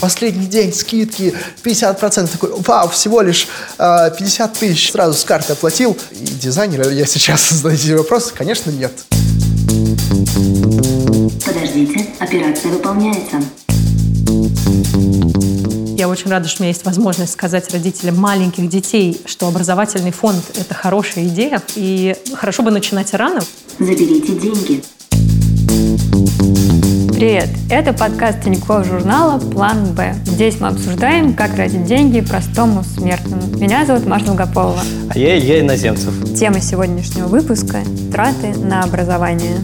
последний день, скидки 50%. Такой, вау, всего лишь э, 50 тысяч. Сразу с карты оплатил. И дизайнер я сейчас задаете вопрос? Конечно, нет. Подождите, операция выполняется. Я очень рада, что у меня есть возможность сказать родителям маленьких детей, что образовательный фонд – это хорошая идея, и хорошо бы начинать рано. Заберите деньги. Привет! Это подкаст Тинькофф журнала «План Б». Здесь мы обсуждаем, как тратить деньги простому смертному. Меня зовут Маша Долгополова. А я Илья Иноземцев. Тема сегодняшнего выпуска – траты на образование.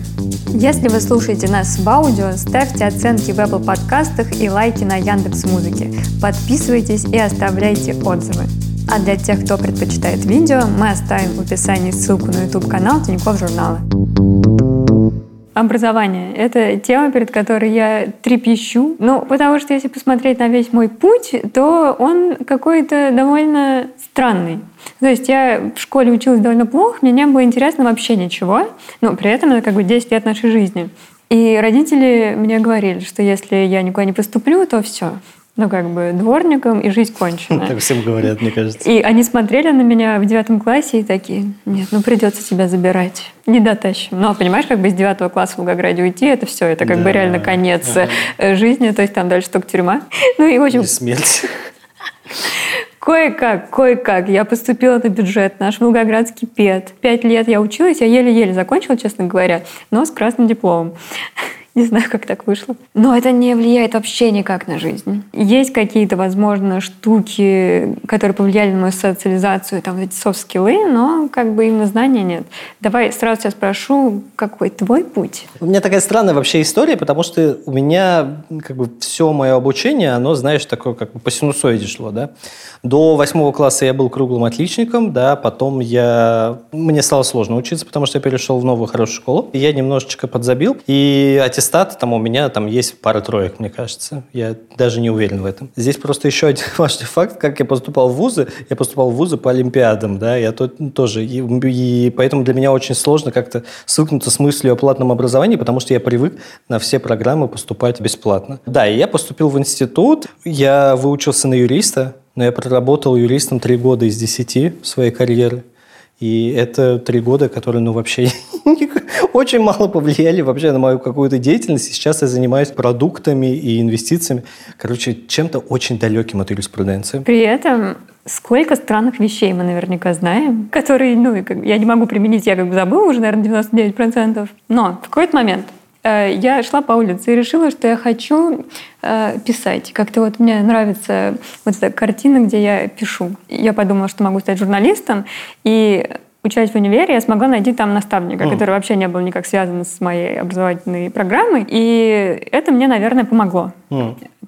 Если вы слушаете нас в аудио, ставьте оценки в Apple подкастах и лайки на Яндекс Музыке. Подписывайтесь и оставляйте отзывы. А для тех, кто предпочитает видео, мы оставим в описании ссылку на YouTube-канал Тинькофф журнала. Образование – это тема, перед которой я трепещу. Ну, потому что если посмотреть на весь мой путь, то он какой-то довольно странный. То есть я в школе училась довольно плохо, мне не было интересно вообще ничего, но при этом это как бы 10 лет нашей жизни. И родители мне говорили, что если я никуда не поступлю, то все, ну, как бы дворником, и жизнь кончена. Так всем говорят, мне кажется. И они смотрели на меня в девятом классе и такие, нет, ну придется тебя забирать, не дотащим. Но, понимаешь, как бы из девятого класса в Волгограде уйти, это все, это как Да. бы реально конец Ага. э, жизни, то есть там дальше только тюрьма. Ну и, общем, И смерть. Кое-как, кое-как. Я поступила на бюджет, наш волгоградский ПЕД. Пять лет я училась, я еле-еле закончила, честно говоря, но с красным дипломом. Не знаю, как так вышло. Но это не влияет вообще никак на жизнь. Есть какие-то, возможно, штуки, которые повлияли на мою социализацию, там эти софт-скиллы, но как бы именно знания нет. Давай сразу тебя спрошу, какой твой путь? У меня такая странная вообще история, потому что у меня как бы все мое обучение, оно, знаешь, такое как бы по синусоиде шло, да. До восьмого класса я был круглым отличником, да, потом я... Мне стало сложно учиться, потому что я перешел в новую хорошую школу. Я немножечко подзабил, и аттестат там у меня там есть пара троек, мне кажется. Я даже не уверен в этом. Здесь просто еще один важный факт, как я поступал в вузы. Я поступал в вузы по олимпиадам, да, я то- тоже. И, и поэтому для меня очень сложно как-то свыкнуться с мыслью о платном образовании, потому что я привык на все программы поступать бесплатно. Да, и я поступил в институт, я выучился на юриста, но я проработал юристом три года из десяти своей карьеры. И это три года, которые, ну, вообще очень мало повлияли вообще на мою какую-то деятельность. Сейчас я занимаюсь продуктами и инвестициями. Короче, чем-то очень далеким от юриспруденции. При этом сколько странных вещей мы наверняка знаем, которые, ну, я не могу применить, я как бы забыла уже, наверное, 99%. Но в какой-то момент я шла по улице и решила, что я хочу э, писать. Как-то вот мне нравится вот эта картина, где я пишу. Я подумала, что могу стать журналистом, и учась в универе, я смогла найти там наставника, Мгм. который вообще не был никак связан с моей образовательной программой. И это мне, наверное, помогло.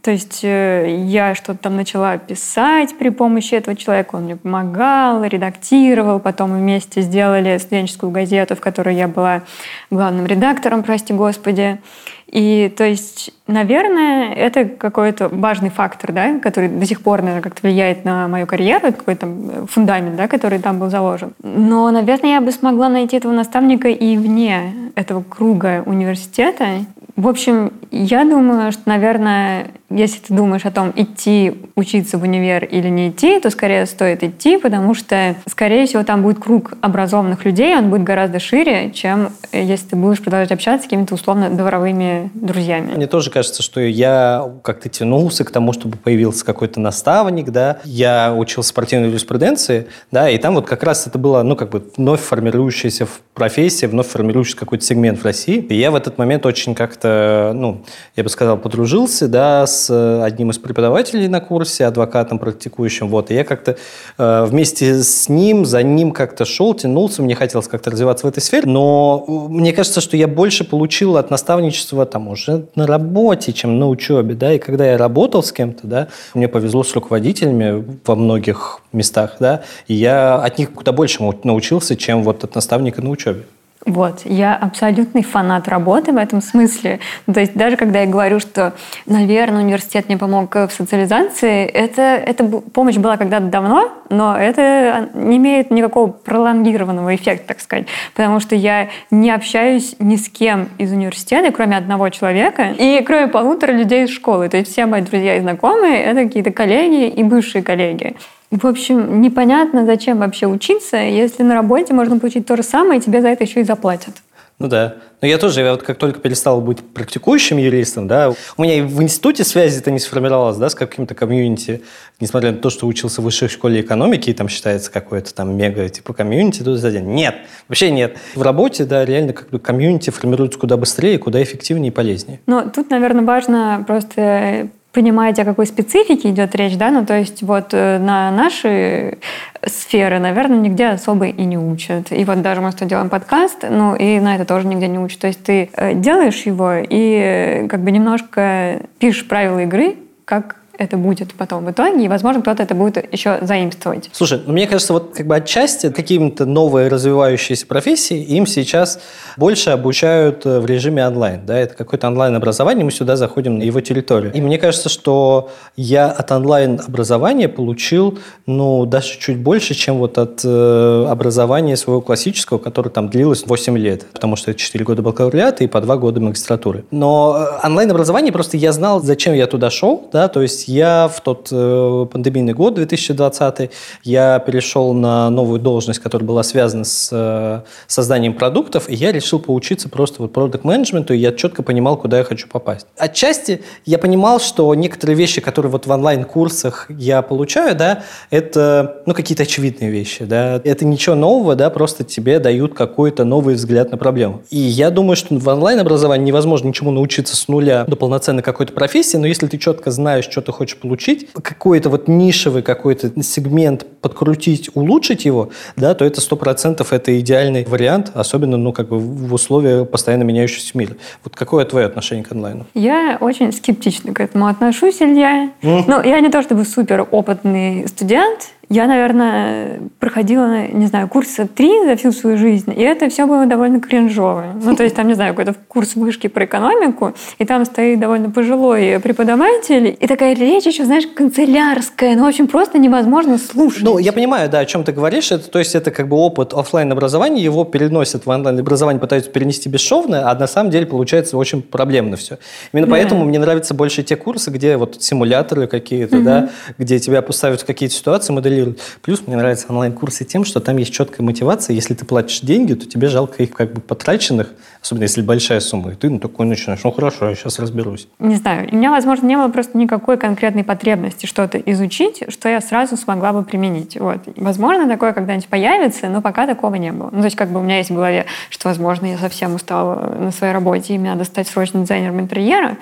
То есть э, я что-то там начала писать при помощи этого человека, он мне помогал, редактировал, потом вместе сделали студенческую газету, в которой я была главным редактором, прости господи. И то есть, наверное, это какой-то важный фактор, да, который до сих пор, наверное, как-то влияет на мою карьеру, какой-то э, фундамент, да, который там был заложен. Но, наверное, я бы смогла найти этого наставника и вне этого круга университета. В общем, я думаю, что, наверное, если ты думаешь о том, идти учиться в универ или не идти, то скорее стоит идти, потому что, скорее всего, там будет круг образованных людей, он будет гораздо шире, чем э, если ты будешь продолжать общаться с какими-то условно дворовыми друзьями. Мне тоже кажется, что я как-то тянулся к тому, чтобы появился какой-то наставник, да. Я учился спортивной юриспруденции, да, и там вот как раз это было, ну, как бы вновь формирующаяся профессия, вновь формирующийся какой-то сегмент в России. И я в этот момент очень как-то, ну, я бы сказал, подружился, да, с э, одним из преподавателей на курсе, адвокатом практикующим, вот. И я как-то э, вместе с ним, за ним как-то шел, тянулся, мне хотелось как-то развиваться в этой сфере, но э, мне кажется, что я больше получил от наставничества там уже на работе, чем на учебе, да, и когда я работал с кем-то, да, мне повезло с руководителями во многих местах, да, и я от них куда больше научился, чем вот от наставника на учебе. Вот, я абсолютный фанат работы в этом смысле. Ну, то есть даже когда я говорю, что, наверное, университет мне помог в социализации, это, это помощь была когда-то давно, но это не имеет никакого пролонгированного эффекта, так сказать, потому что я не общаюсь ни с кем из университета, кроме одного человека, и кроме полутора людей из школы. То есть все мои друзья и знакомые — это какие-то коллеги и бывшие коллеги. В общем, непонятно, зачем вообще учиться, если на работе можно получить то же самое, и тебе за это еще и заплатят. Ну да. Но я тоже, я вот как только перестал быть практикующим юристом, да, у меня и в институте связи это не сформировалось, да, с каким-то комьюнити, несмотря на то, что учился в высшей школе экономики, и там считается какое-то там мега типа комьюнити тут за день. Нет, вообще нет. В работе, да, реально как бы комьюнити формируется куда быстрее, куда эффективнее и полезнее. Но тут, наверное, важно просто понимаете, о какой специфике идет речь, да, ну то есть вот э, на наши сферы, наверное, нигде особо и не учат. И вот даже мы что делаем подкаст, ну и на это тоже нигде не учат. То есть ты э, делаешь его и э, как бы немножко пишешь правила игры, как это будет потом в итоге, и, возможно, кто-то это будет еще заимствовать. Слушай, ну, мне кажется, вот как бы отчасти каким-то новые развивающиеся профессии им сейчас больше обучают э, в режиме онлайн, да, это какое-то онлайн-образование, мы сюда заходим на его территорию. И мне кажется, что я от онлайн-образования получил, ну, даже чуть больше, чем вот от э, образования своего классического, которое там длилось 8 лет, потому что это 4 года бакалавриата и по 2 года магистратуры. Но э, онлайн-образование просто я знал, зачем я туда шел, да, то есть я в тот э, пандемийный год, 2020, я перешел на новую должность, которая была связана с э, созданием продуктов, и я решил поучиться просто вот продукт менеджменту и я четко понимал, куда я хочу попасть. Отчасти я понимал, что некоторые вещи, которые вот в онлайн-курсах я получаю, да, это, ну, какие-то очевидные вещи, да, это ничего нового, да, просто тебе дают какой-то новый взгляд на проблему. И я думаю, что в онлайн-образовании невозможно ничему научиться с нуля до полноценной какой-то профессии, но если ты четко знаешь, что ты хочешь получить, какой-то вот нишевый какой-то сегмент подкрутить, улучшить его, да, то это сто процентов это идеальный вариант, особенно, ну, как бы в условиях постоянно меняющегося мира. Вот какое твое отношение к онлайну? Я очень скептично к этому отношусь, Илья. Mm. Ну, я не то чтобы супер опытный студент, я, наверное, проходила, не знаю, курса три за всю свою жизнь, и это все было довольно кринжово. Ну, то есть там, не знаю, какой-то курс вышки про экономику, и там стоит довольно пожилой преподаватель, и такая речь еще, знаешь, канцелярская, ну, в общем, просто невозможно слушать. Ну, я понимаю, да, о чем ты говоришь. Это, то есть это как бы опыт офлайн образования, его переносят в онлайн образование, пытаются перенести бесшовно, а на самом деле получается очень проблемно все. Именно да. поэтому мне нравятся больше те курсы, где вот симуляторы какие-то, угу. да, где тебя поставят в какие-то ситуации, моделируют контролирует. Плюс мне нравятся онлайн-курсы тем, что там есть четкая мотивация. Если ты платишь деньги, то тебе жалко их как бы потраченных, особенно если большая сумма. И ты ну, такой начинаешь, ну хорошо, я сейчас разберусь. Не знаю, у меня, возможно, не было просто никакой конкретной потребности что-то изучить, что я сразу смогла бы применить. Вот. Возможно, такое когда-нибудь появится, но пока такого не было. Ну, то есть как бы у меня есть в голове, что, возможно, я совсем устала на своей работе, и мне надо стать срочно дизайнером интерьера.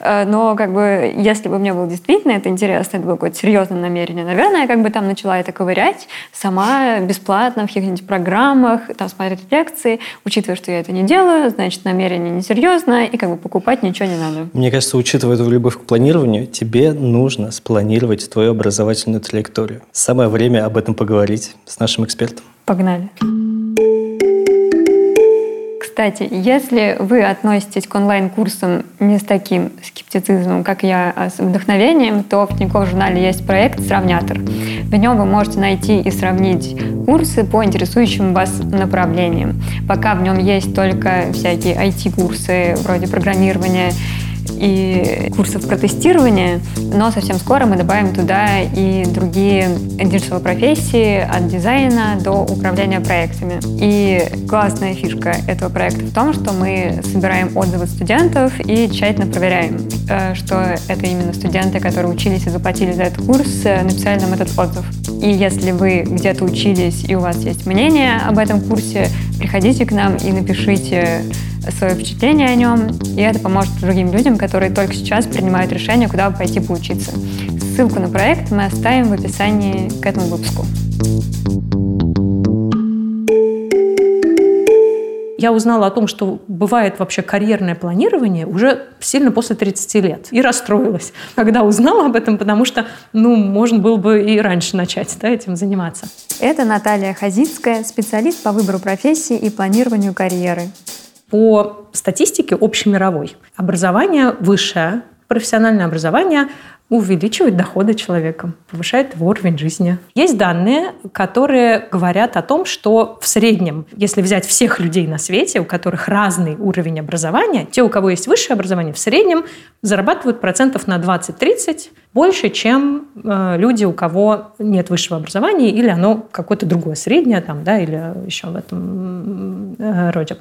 Э, но как бы если бы мне было действительно это интересно, это было какое-то серьезное намерение, наверное, я как бы там начала это ковырять сама бесплатно в каких-нибудь программах, там смотреть лекции, учитывая, что я это не делаю, значит, намерение несерьезное, и как бы покупать ничего не надо. Мне кажется, учитывая твою любовь к планированию, тебе нужно спланировать твою образовательную траекторию. Самое время об этом поговорить с нашим экспертом. Погнали. Кстати, если вы относитесь к онлайн-курсам не с таким скептицизмом, как я, а с вдохновением, то в Тинькофф журнале есть проект «Сравнятор». В нем вы можете найти и сравнить курсы по интересующим вас направлениям. Пока в нем есть только всякие IT-курсы вроде программирования и курсов про тестирование, но совсем скоро мы добавим туда и другие digital профессии от дизайна до управления проектами. И классная фишка этого проекта в том, что мы собираем отзывы студентов и тщательно проверяем, э, что это именно студенты, которые учились и заплатили за этот курс, э, написали нам этот отзыв. И если вы где-то учились и у вас есть мнение об этом курсе, приходите к нам и напишите свое впечатление о нем, и это поможет другим людям, которые только сейчас принимают решение, куда пойти поучиться. Ссылку на проект мы оставим в описании к этому выпуску. Я узнала о том, что бывает вообще карьерное планирование уже сильно после 30 лет. И расстроилась, когда узнала об этом, потому что, ну, можно было бы и раньше начать да, этим заниматься. Это Наталья Хазицкая, специалист по выбору профессии и планированию карьеры. По статистике общемировой, образование высшее, профессиональное образование увеличивает доходы человека, повышает его уровень жизни. Есть данные, которые говорят о том, что в среднем, если взять всех людей на свете, у которых разный уровень образования, те, у кого есть высшее образование, в среднем зарабатывают процентов на 20-30 больше, чем э, люди, у кого нет высшего образования или оно какое-то другое, среднее там, да, или еще в этом э, роде.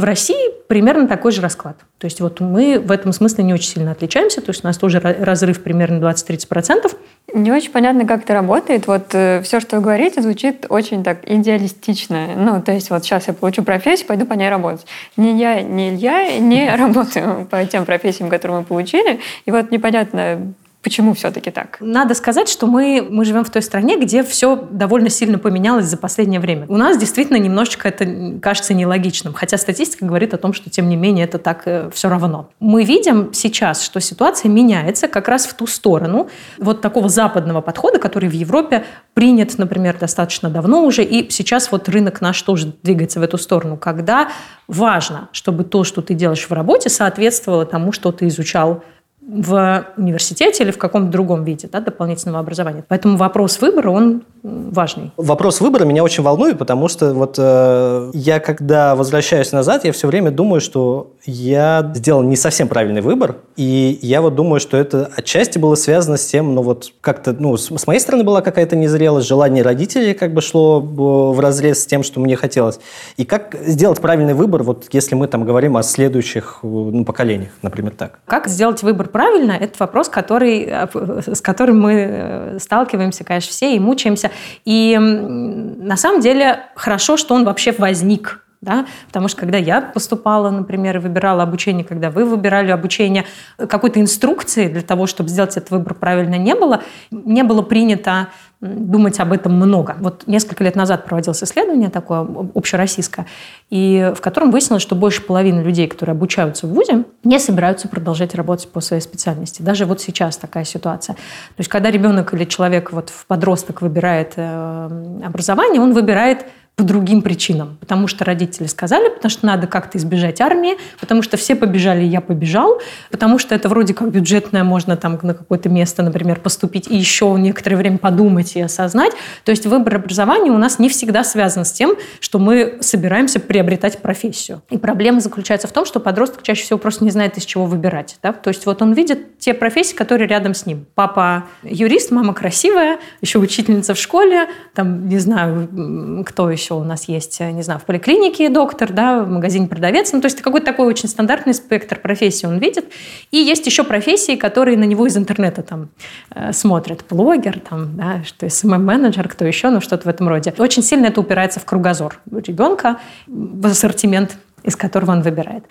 В России примерно такой же расклад. То есть вот мы в этом смысле не очень сильно отличаемся, то есть у нас тоже разрыв примерно 20-30%. Не очень понятно, как это работает. Вот э, все, что вы говорите, звучит очень так идеалистично. Ну, то есть вот сейчас я получу профессию, пойду по ней работать. Ни я, ни Илья не работаю по тем профессиям, которые мы получили. И вот непонятно, Почему все-таки так? Надо сказать, что мы, мы живем в той стране, где все довольно сильно поменялось за последнее время. У нас действительно немножечко это кажется нелогичным, хотя статистика говорит о том, что тем не менее это так э, все равно. Мы видим сейчас, что ситуация меняется как раз в ту сторону вот такого западного подхода, который в Европе принят, например, достаточно давно уже, и сейчас вот рынок наш тоже двигается в эту сторону, когда важно, чтобы то, что ты делаешь в работе, соответствовало тому, что ты изучал в университете или в каком-то другом виде да, дополнительного образования. Поэтому вопрос выбора, он важный. Вопрос выбора меня очень волнует, потому что вот э, я, когда возвращаюсь назад, я все время думаю, что я сделал не совсем правильный выбор, и я вот думаю, что это отчасти было связано с тем, ну вот как-то, ну, с, с моей стороны была какая-то незрелость, желание родителей как бы шло в разрез с тем, что мне хотелось. И как сделать правильный выбор, вот если мы там говорим о следующих ну, поколениях, например, так? Как сделать выбор правильно, это вопрос, который, э, с которым мы э, сталкиваемся, конечно, все и мучаемся. И на самом деле хорошо, что он вообще возник да? Потому что когда я поступала, например, и выбирала обучение, когда вы выбирали обучение, какой-то инструкции для того, чтобы сделать этот выбор правильно, не было. Не было принято думать об этом много. Вот несколько лет назад проводилось исследование такое общероссийское, и в котором выяснилось, что больше половины людей, которые обучаются в ВУЗе, не собираются продолжать работать по своей специальности. Даже вот сейчас такая ситуация. То есть когда ребенок или человек, вот в подросток выбирает э, образование, он выбирает по другим причинам. Потому что родители сказали, потому что надо как-то избежать армии, потому что все побежали, я побежал, потому что это вроде как бюджетное, можно там на какое-то место, например, поступить и еще некоторое время подумать и осознать. То есть выбор образования у нас не всегда связан с тем, что мы собираемся приобретать профессию. И проблема заключается в том, что подросток чаще всего просто не знает, из чего выбирать. Да? То есть вот он видит те профессии, которые рядом с ним. Папа юрист, мама красивая, еще учительница в школе, там, не знаю, кто еще еще у нас есть, э, не знаю, в поликлинике доктор, да, в магазине продавец. Ну, то есть какой-то такой очень стандартный спектр профессий он видит. И есть еще профессии, которые на него из интернета там э, смотрят. Блогер, там, да, что СММ-менеджер, кто еще, ну, что-то в этом роде. Очень сильно это упирается в кругозор ребенка, в ассортимент, из которого он выбирает.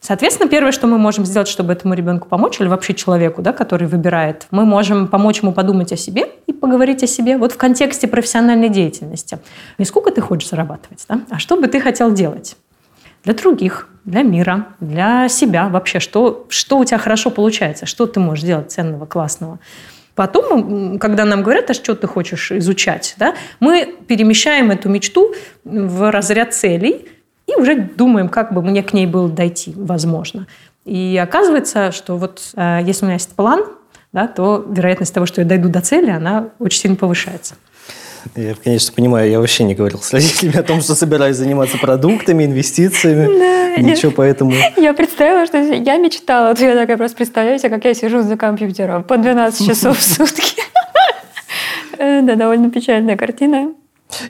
Соответственно, первое, что мы можем сделать, чтобы этому ребенку помочь, или вообще человеку, да, который выбирает, мы можем помочь ему подумать о себе и поговорить о себе вот в контексте профессиональной деятельности. Не сколько ты хочешь зарабатывать, да, а что бы ты хотел делать для других, для мира, для себя вообще, что, что у тебя хорошо получается, что ты можешь делать ценного, классного. Потом, когда нам говорят, а что ты хочешь изучать, да, мы перемещаем эту мечту в разряд целей – и уже думаем, как бы мне к ней было дойти, возможно. И оказывается, что вот э, если у меня есть план, да, то вероятность того, что я дойду до цели, она очень сильно повышается. Я, конечно, понимаю, я вообще не говорил с родителями о том, что собираюсь заниматься продуктами, инвестициями. Ничего поэтому... Я представила, что я мечтала. Я такая просто представляю себе, как я сижу за компьютером по 12 часов в сутки. Э, да, довольно печальная картина.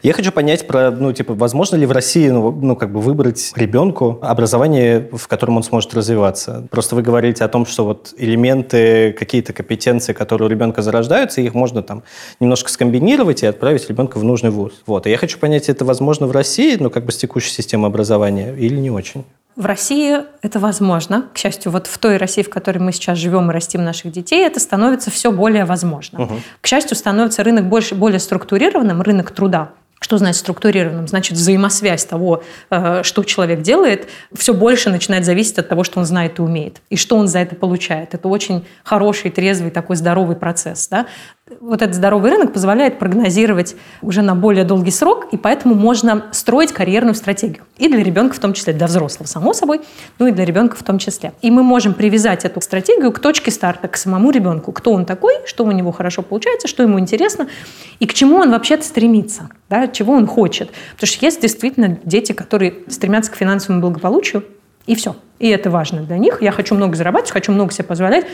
Я хочу понять про, ну, типа, возможно ли в России, ну, ну, как бы выбрать ребенку образование, в котором он сможет развиваться. Просто вы говорите о том, что вот элементы, какие-то компетенции, которые у ребенка зарождаются, их можно там немножко скомбинировать и отправить ребенка в нужный вуз. Вот. И я хочу понять, это возможно в России, ну, как бы с текущей системой образования или не очень? В России это возможно. К счастью, вот в той России, в которой мы сейчас живем и растим наших детей, это становится все более возможно. Угу. К счастью, становится рынок больше, более структурированным, рынок труда Что значит структурированным? Значит, взаимосвязь того, э, что человек делает, все больше начинает зависеть от того, что он знает и умеет, и что он за это получает. Это очень хороший, трезвый, такой здоровый процесс. Да? Вот этот здоровый рынок позволяет прогнозировать уже на более долгий срок, и поэтому можно строить карьерную стратегию. И для ребенка в том числе, для взрослого, само собой, ну и для ребенка в том числе. И мы можем привязать эту стратегию к точке старта, к самому ребенку. Кто он такой, что у него хорошо получается, что ему интересно, и к чему он вообще-то стремится, да, чего он хочет. Потому что есть действительно дети, которые стремятся к финансовому благополучию, и все. И это важно для них. Я хочу много зарабатывать, хочу много себе позволять.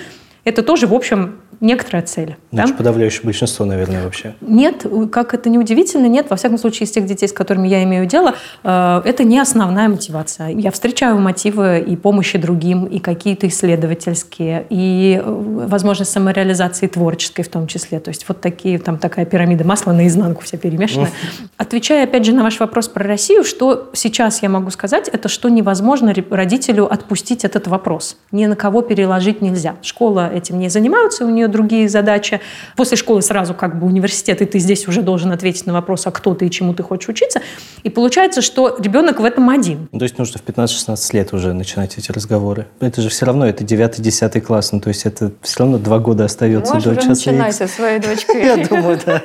Это тоже, в общем, некоторая цель. Значит, да? подавляющее большинство, наверное, вообще. Нет, как это не удивительно, нет. Во всяком случае, из тех детей, с которыми я имею дело, э, это не основная мотивация. Я встречаю мотивы и помощи другим, и какие-то исследовательские, и э, возможность самореализации творческой в том числе. То есть вот такие, там такая пирамида масла наизнанку вся перемешанная. Отвечая, опять же, на ваш вопрос про Россию, что сейчас я могу сказать, это что невозможно родителю отпустить этот вопрос. Ни на кого переложить нельзя. Школа этим не занимается, у нее другие задачи. После школы сразу как бы университет, и ты здесь уже должен ответить на вопрос, а кто ты и чему ты хочешь учиться. И получается, что ребенок в этом один. Ну, то есть нужно в 15-16 лет уже начинать эти разговоры. Это же все равно, это 9-10 класс, ну то есть это все равно два года остается Можешь до часа начинать со своей дочкой. Я думаю, да.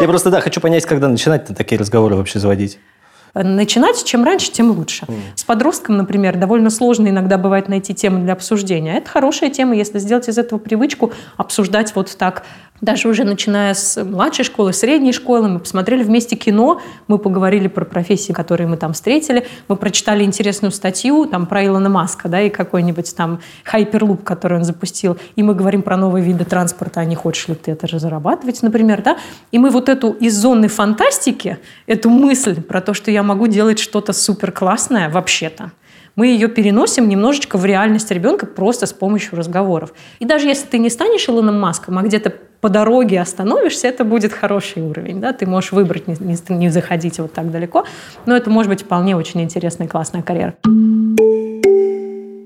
Я просто, да, хочу понять, когда начинать такие разговоры вообще заводить. Начинать чем раньше, тем лучше. С подростком, например, довольно сложно иногда бывает найти тему для обсуждения. Это хорошая тема, если сделать из этого привычку обсуждать вот так даже уже начиная с младшей школы, средней школы, мы посмотрели вместе кино, мы поговорили про профессии, которые мы там встретили, мы прочитали интересную статью там про Илона Маска, да, и какой-нибудь там хайперлуп, который он запустил, и мы говорим про новые виды транспорта, а не хочешь ли ты это же зарабатывать, например, да, и мы вот эту из зоны фантастики, эту мысль про то, что я могу делать что-то супер классное вообще-то, мы ее переносим немножечко в реальность ребенка просто с помощью разговоров. И даже если ты не станешь Илоном Маском, а где-то по дороге остановишься, это будет хороший уровень. Да? Ты можешь выбрать не, не, не заходить вот так далеко, но это может быть вполне очень интересная, классная карьера.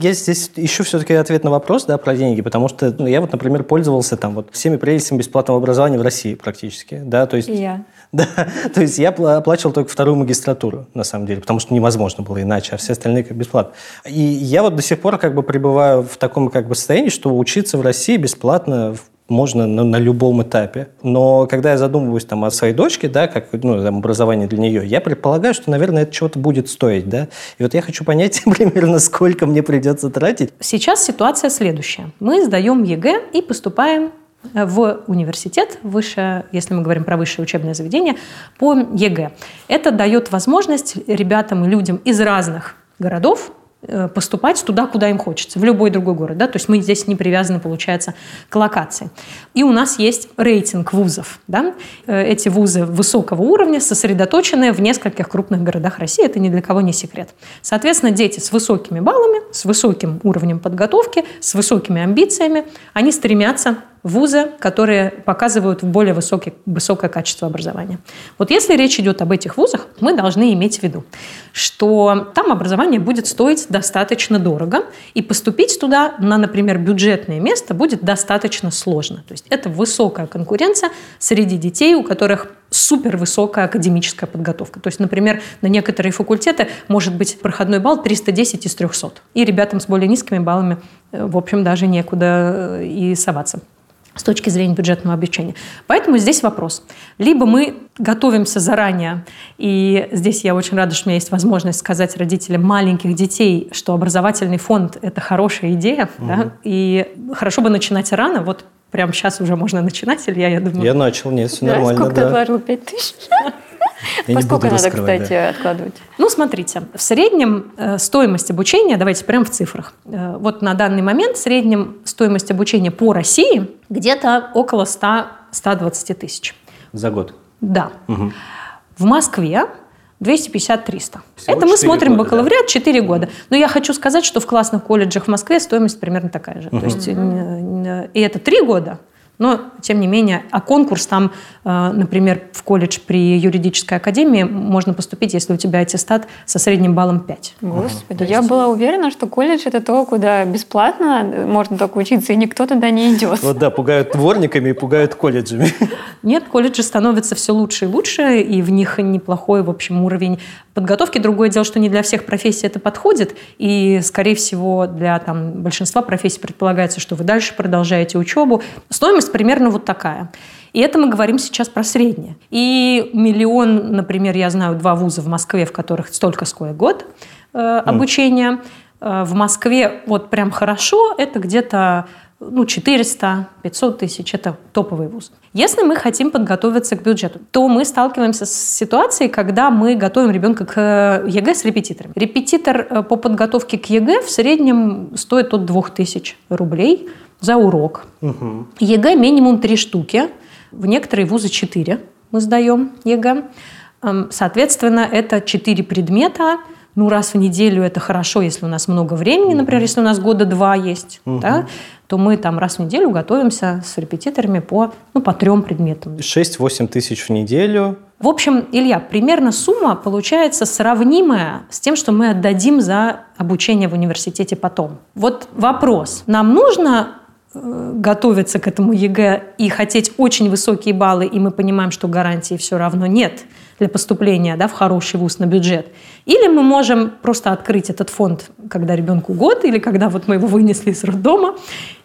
Я здесь ищу все-таки ответ на вопрос да, про деньги, потому что ну, я вот, например, пользовался там вот всеми прелестями бесплатного образования в России практически. Да, то есть, я. Да, то есть я пла- оплачивал только вторую магистратуру, на самом деле, потому что невозможно было иначе, а все остальные как бесплатно. И я вот до сих пор как бы пребываю в таком как бы состоянии, что учиться в России бесплатно можно на, на любом этапе. Но когда я задумываюсь там, о своей дочке, да, как ну, там, образование для нее, я предполагаю, что, наверное, это чего-то будет стоить. Да? И вот я хочу понять примерно, сколько мне придется тратить. Сейчас ситуация следующая. Мы сдаем ЕГЭ и поступаем в университет, выше, если мы говорим про высшее учебное заведение, по ЕГЭ. Это дает возможность ребятам и людям из разных городов э, поступать туда, куда им хочется, в любой другой город. Да? То есть мы здесь не привязаны, получается, к локации. И у нас есть рейтинг вузов. Да? Э, Эти вузы высокого уровня сосредоточены в нескольких крупных городах России. Это ни для кого не секрет. Соответственно, дети с высокими баллами, с высоким уровнем подготовки, с высокими амбициями, они стремятся вузы, которые показывают более высокий, высокое качество образования. Вот если речь идет об этих вузах, мы должны иметь в виду, что там образование будет стоить достаточно дорого, и поступить туда на, например, бюджетное место будет достаточно сложно. То есть это высокая конкуренция среди детей, у которых супер высокая академическая подготовка. То есть, например, на некоторые факультеты может быть проходной балл 310 из 300. И ребятам с более низкими баллами, э, в общем, даже некуда э, и соваться с точки зрения бюджетного обеспечения. Поэтому здесь вопрос. Либо мы готовимся заранее, и здесь я очень рада, что у меня есть возможность сказать родителям маленьких детей, что образовательный фонд – это хорошая идея, угу. да, и хорошо бы начинать рано, вот прямо сейчас уже можно начинать, Илья, я думаю. Я начал, нет, все Да, нормально. Сколько ты да. отложил? Пять тысяч? Я По не сколько буду надо, кстати, да. откладывать? Ну, смотрите, в среднем э, стоимость обучения, давайте прямо в цифрах. Э, вот на данный момент в среднем стоимость обучения по России где-то около 100-120 тысяч. За год. Да. В Москве 250-300. Всего Это мы смотрим года, бакалавриат 4 года. Но я хочу сказать, что в классных колледжах в Москве стоимость примерно такая же. То есть, э, и это 3 года, Но, тем не менее, а конкурс там, э, например, в колледж при юридической академии можно поступить, если у тебя аттестат со средним баллом 5. Господи, я была уверена, что колледж это то, куда бесплатно можно только учиться, и никто туда не идет. Вот да, пугают дворниками и пугают колледжами. Нет, колледжи становятся все лучше и лучше, и в них неплохой, в общем, уровень подготовки. Другое дело, что не для всех профессий это подходит, и, скорее всего, для там, большинства профессий предполагается, что вы дальше продолжаете учебу. Стоимость примерно вот такая. И это мы говорим сейчас про среднее. И миллион, например, я знаю два вуза в Москве, в которых столько сколько год э, обучения. Э, в Москве вот прям хорошо, это где-то ну, 400, 500 тысяч – это топовый вуз. Если мы хотим подготовиться к бюджету, то мы сталкиваемся с ситуацией, когда мы готовим ребенка к э, ЕГЭ с репетиторами. Репетитор э, по подготовке к ЕГЭ в среднем стоит от 2000 рублей за урок. Угу. ЕГЭ минимум 3 штуки, в некоторые вузы 4 мы сдаем ЕГЭ. Эм, соответственно, это 4 предмета – ну, раз в неделю это хорошо, если у нас много времени, например, если у нас года два есть, угу. да, то мы там раз в неделю готовимся с репетиторами по, ну, по трем предметам. 6-8 тысяч в неделю. В общем, Илья, примерно сумма получается сравнимая с тем, что мы отдадим за обучение в университете потом. Вот вопрос. Нам нужно э, готовиться к этому ЕГЭ и хотеть очень высокие баллы, и мы понимаем, что гарантии все равно нет – для поступления да, в хороший вуз на бюджет. Или мы можем просто открыть этот фонд, когда ребенку год, или когда вот мы его вынесли из роддома,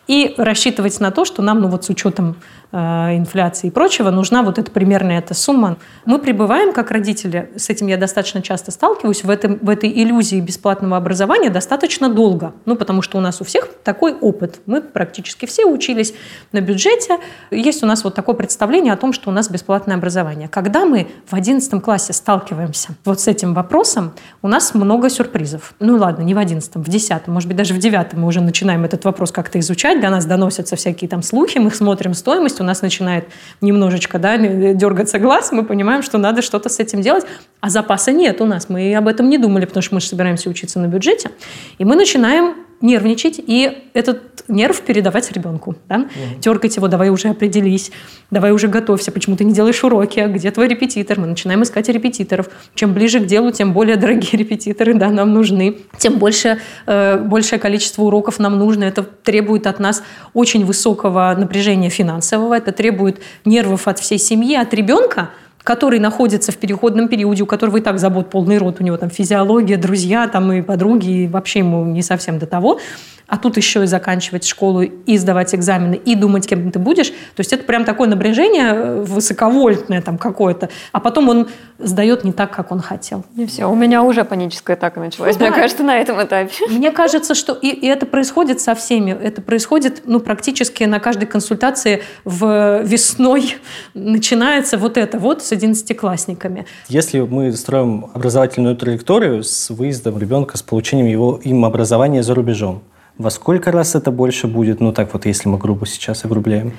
и рассчитывать на то, что нам, ну вот с учетом Э, инфляции и прочего, нужна вот эта примерная эта сумма. Мы пребываем, как родители, с этим я достаточно часто сталкиваюсь, в, этом, в этой иллюзии бесплатного образования достаточно долго. Ну, потому что у нас у всех такой опыт. Мы практически все учились на бюджете. Есть у нас вот такое представление о том, что у нас бесплатное образование. Когда мы в 11 классе сталкиваемся вот с этим вопросом, у нас много сюрпризов. Ну ладно, не в 11, в 10, может быть, даже в 9 мы уже начинаем этот вопрос как-то изучать. До нас доносятся всякие там слухи, мы смотрим стоимость, у нас начинает немножечко да, дергаться глаз, мы понимаем, что надо что-то с этим делать, а запаса нет у нас. Мы об этом не думали, потому что мы же собираемся учиться на бюджете. И мы начинаем нервничать и этот нерв передавать ребенку. Да? Mm. Дергать его, давай уже определись, давай уже готовься, почему ты не делаешь уроки, а где твой репетитор? Мы начинаем искать репетиторов. Чем ближе к делу, тем более дорогие репетиторы да, нам нужны, тем больше, э, большее количество уроков нам нужно. Это требует от нас очень высокого напряжения финансового, это требует нервов от всей семьи, от ребенка – который находится в переходном периоде, у которого и так забот полный рот, у него там физиология, друзья там и подруги, и вообще ему не совсем до того а тут еще и заканчивать школу, и сдавать экзамены, и думать, кем ты будешь. То есть это прям такое напряжение э, высоковольтное там какое-то. А потом он сдает не так, как он хотел. И все, у меня уже паническая атака началась, ну, мне да. кажется, на этом этапе. Мне кажется, что и, и это происходит со всеми. Это происходит ну, практически на каждой консультации в весной начинается вот это вот с одиннадцатиклассниками. Если мы строим образовательную траекторию с выездом ребенка, с получением его им образования за рубежом, во сколько раз это больше будет? Ну так вот, если мы грубо сейчас огрубляем.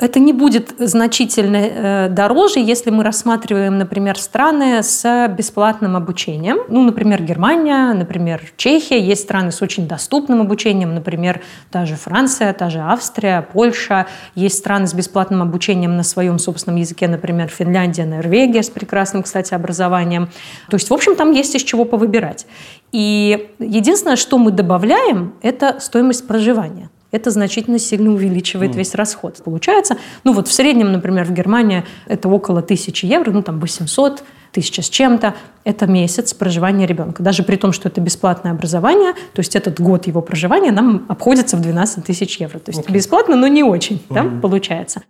Это не будет значительно э, дороже, если мы рассматриваем, например, страны с бесплатным обучением. Ну, например, Германия, например, Чехия. Есть страны с очень доступным обучением, например, та же Франция, та же Австрия, Польша. Есть страны с бесплатным обучением на своем собственном языке, например, Финляндия, Норвегия с прекрасным, кстати, образованием. То есть, в общем, там есть из чего повыбирать. И единственное, что мы добавляем, это стоимость проживания это значительно сильно увеличивает mm. весь расход. Получается, ну вот в среднем, например, в Германии это около 1000 евро, ну там 800, тысяча с чем-то, это месяц проживания ребенка. Даже при том, что это бесплатное образование, то есть этот год его проживания нам обходится в 12 тысяч евро. То есть okay. бесплатно, но не очень, mm-hmm. да, получается.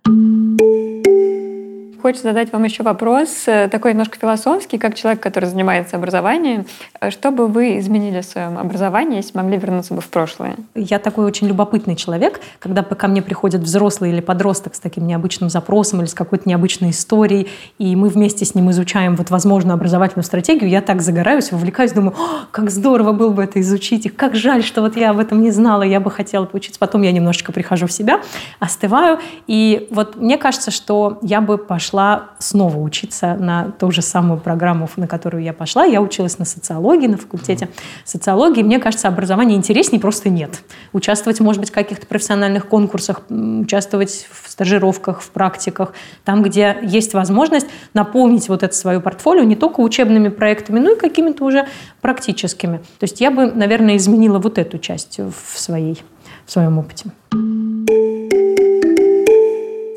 Хочется задать вам еще вопрос, э, такой немножко философский, как человек, который занимается образованием. Э, что бы вы изменили в своем образовании, если могли вернуться бы в прошлое? Я такой очень любопытный человек. Когда ко мне приходит взрослый или подросток с таким необычным запросом или с какой-то необычной историей, и мы вместе с ним изучаем вот возможную образовательную стратегию, я так загораюсь, вовлекаюсь, думаю, как здорово было бы это изучить, и как жаль, что вот я об этом не знала, я бы хотела поучиться. Потом я немножечко прихожу в себя, остываю, и вот мне кажется, что я бы пошла пошла снова учиться на ту же самую программу, на которую я пошла. Я училась на социологии, на факультете социологии. Мне кажется, образование интереснее просто нет. Участвовать, может быть, в каких-то профессиональных конкурсах, участвовать в стажировках, в практиках, там, где есть возможность наполнить вот это свое портфолио не только учебными проектами, но и какими-то уже практическими. То есть я бы, наверное, изменила вот эту часть в, своей, в своем опыте.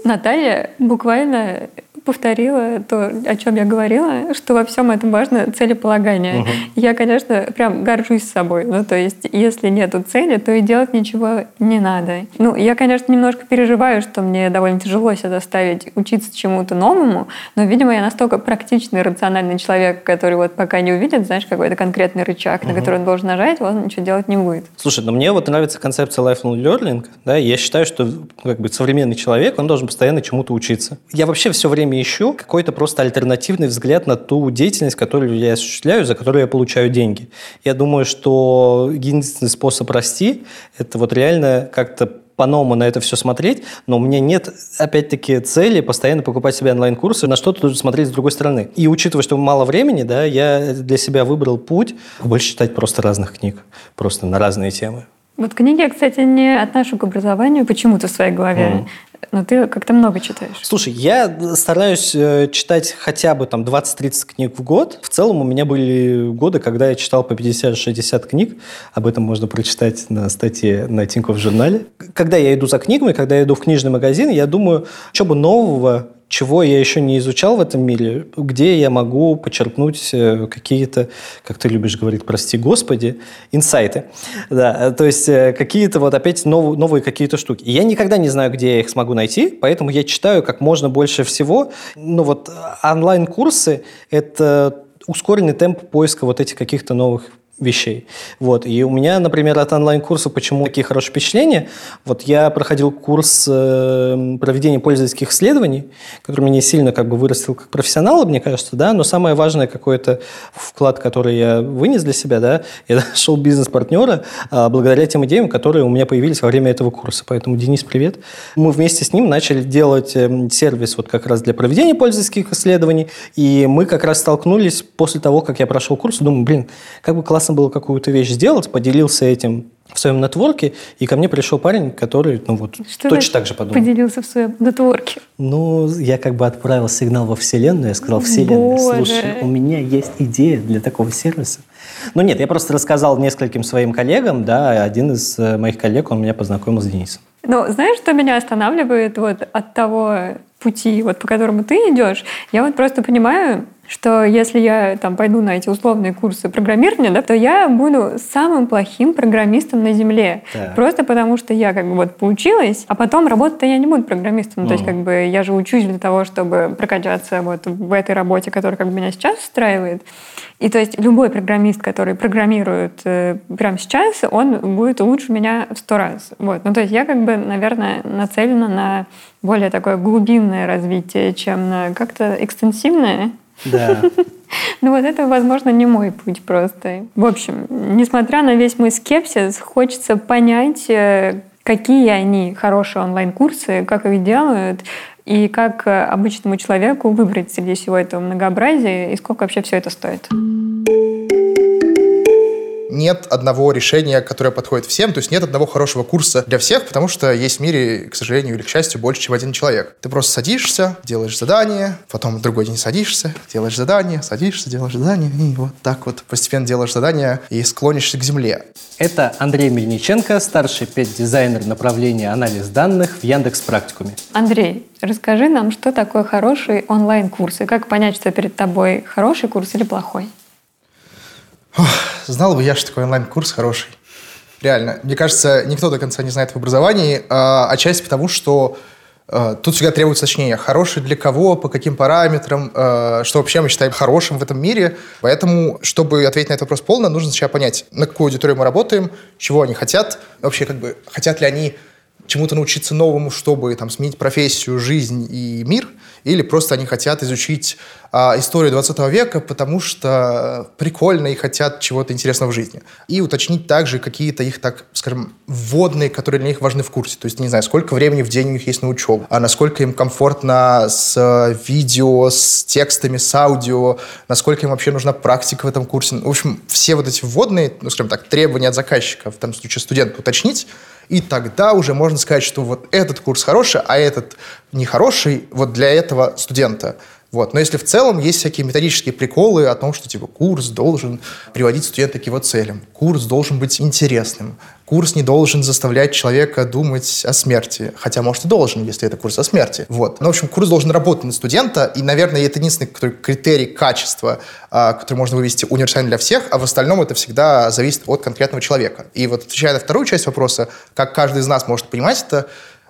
Наталья буквально повторила то, о чем я говорила, что во всем этом важно целеполагание. Угу. Я, конечно, прям горжусь собой. Ну, то есть, если нету цели, то и делать ничего не надо. Ну, я, конечно, немножко переживаю, что мне довольно тяжело себя заставить учиться чему-то новому, но, видимо, я настолько практичный, рациональный человек, который вот пока не увидит, знаешь, какой-то конкретный рычаг, угу. на который он должен нажать, он ничего делать не будет. Слушай, но мне вот нравится концепция lifelong learning. Да? Я считаю, что как бы современный человек, он должен постоянно чему-то учиться. Я вообще все время ищу какой-то просто альтернативный взгляд на ту деятельность, которую я осуществляю, за которую я получаю деньги. Я думаю, что единственный способ расти – это вот реально как-то по-новому на это все смотреть, но у меня нет, опять-таки, цели постоянно покупать себе онлайн-курсы, на что-то тоже смотреть с другой стороны. И учитывая, что мало времени, да, я для себя выбрал путь больше читать просто разных книг, просто на разные темы. Вот книги я, кстати, не отношу к образованию почему-то в своей голове. Mm. Но ты как-то много читаешь. Слушай, я стараюсь э, читать хотя бы там 20-30 книг в год. В целом у меня были годы, когда я читал по 50-60 книг. Об этом можно прочитать на статье на Тинькофф журнале. Когда я иду за книгами, когда я иду в книжный магазин, я думаю, что бы нового чего я еще не изучал в этом мире, где я могу почерпнуть э, какие-то, как ты любишь говорить, прости господи, инсайты. Да, то есть э, какие-то вот опять новые, новые какие-то штуки. я никогда не знаю, где я их смогу найти, поэтому я читаю как можно больше всего. Ну вот онлайн-курсы – это ускоренный темп поиска вот этих каких-то новых вещей. Вот. И у меня, например, от онлайн-курса почему такие хорошие впечатления. Вот я проходил курс э, проведения пользовательских исследований, который меня сильно как бы вырастил как профессионала, мне кажется, да, но самое важное какой-то вклад, который я вынес для себя, да, я нашел бизнес-партнера а, благодаря тем идеям, которые у меня появились во время этого курса. Поэтому, Денис, привет. Мы вместе с ним начали делать э, сервис вот как раз для проведения пользовательских исследований, и мы как раз столкнулись после того, как я прошел курс, думаю, блин, как бы классно было какую-то вещь сделать, поделился этим в своем нетворке, и ко мне пришел парень, который, ну вот, Что точно так же подумал. поделился в своем нетворке? Ну, я как бы отправил сигнал во Вселенную, я сказал, Вселенная, Боже. слушай, у меня есть идея для такого сервиса. Ну нет, я просто рассказал нескольким своим коллегам, да, один из э, моих коллег, он меня познакомил с Денисом. Ну, знаешь, что меня останавливает вот от того пути, вот по которому ты идешь? Я вот просто понимаю, что если я там пойду на эти условные курсы программирования, да, то я буду самым плохим программистом на Земле. Да. Просто потому, что я как бы вот поучилась, а потом работать-то я не буду программистом. Mm. То есть как бы я же учусь для того, чтобы прокачаться вот в этой работе, которая как бы меня сейчас устраивает. И то есть любой программист, который программирует э, прямо сейчас, он будет лучше меня в сто раз. Вот. Ну то есть я как бы, наверное, нацелена на более такое глубинное развитие, чем на как-то экстенсивное. Да. Ну вот это, возможно, не мой путь просто. В общем, несмотря на весь мой скепсис, хочется понять, э, какие они хорошие онлайн-курсы, как их делают, и как э, обычному человеку выбрать среди всего этого многообразия, и сколько вообще все это стоит нет одного решения, которое подходит всем, то есть нет одного хорошего курса для всех, потому что есть в мире, к сожалению или к счастью, больше, чем один человек. Ты просто садишься, делаешь задание, потом в другой день садишься, делаешь задание, садишься, делаешь задание, и вот так вот постепенно делаешь задание и склонишься к земле. Это Андрей Мельниченко, старший педдизайнер направления анализ данных в Яндекс Практикуме. Андрей, расскажи нам, что такое хороший онлайн-курс и как понять, что перед тобой хороший курс или плохой? Ох, знал бы я, что такой онлайн-курс хороший. Реально. Мне кажется, никто до конца не знает в образовании, а, отчасти потому, что а, тут всегда требуется уточнение. Хороший для кого, по каким параметрам, а, что вообще мы считаем хорошим в этом мире. Поэтому, чтобы ответить на этот вопрос полно, нужно сначала понять, на какую аудиторию мы работаем, чего они хотят, вообще как бы хотят ли они чему-то научиться новому, чтобы там, сменить профессию, жизнь и мир, или просто они хотят изучить а, историю 20 века, потому что прикольно и хотят чего-то интересного в жизни. И уточнить также какие-то их, так скажем, вводные, которые для них важны в курсе. То есть, не знаю, сколько времени в день у них есть на учебу, а насколько им комфортно с видео, с текстами, с аудио, насколько им вообще нужна практика в этом курсе. В общем, все вот эти вводные, ну, скажем так, требования от заказчика, в том случае студента, уточнить, и тогда уже можно сказать, что вот этот курс хороший, а этот нехороший вот для этого студента. Вот. Но если в целом есть всякие методические приколы о том, что типа курс должен приводить студента к его целям, курс должен быть интересным, курс не должен заставлять человека думать о смерти, хотя, может, и должен, если это курс о смерти. Вот. Но, в общем, курс должен работать на студента, и, наверное, это единственный критерий качества, а, который можно вывести универсально для всех, а в остальном это всегда зависит от конкретного человека. И вот отвечая на вторую часть вопроса, как каждый из нас может понимать это,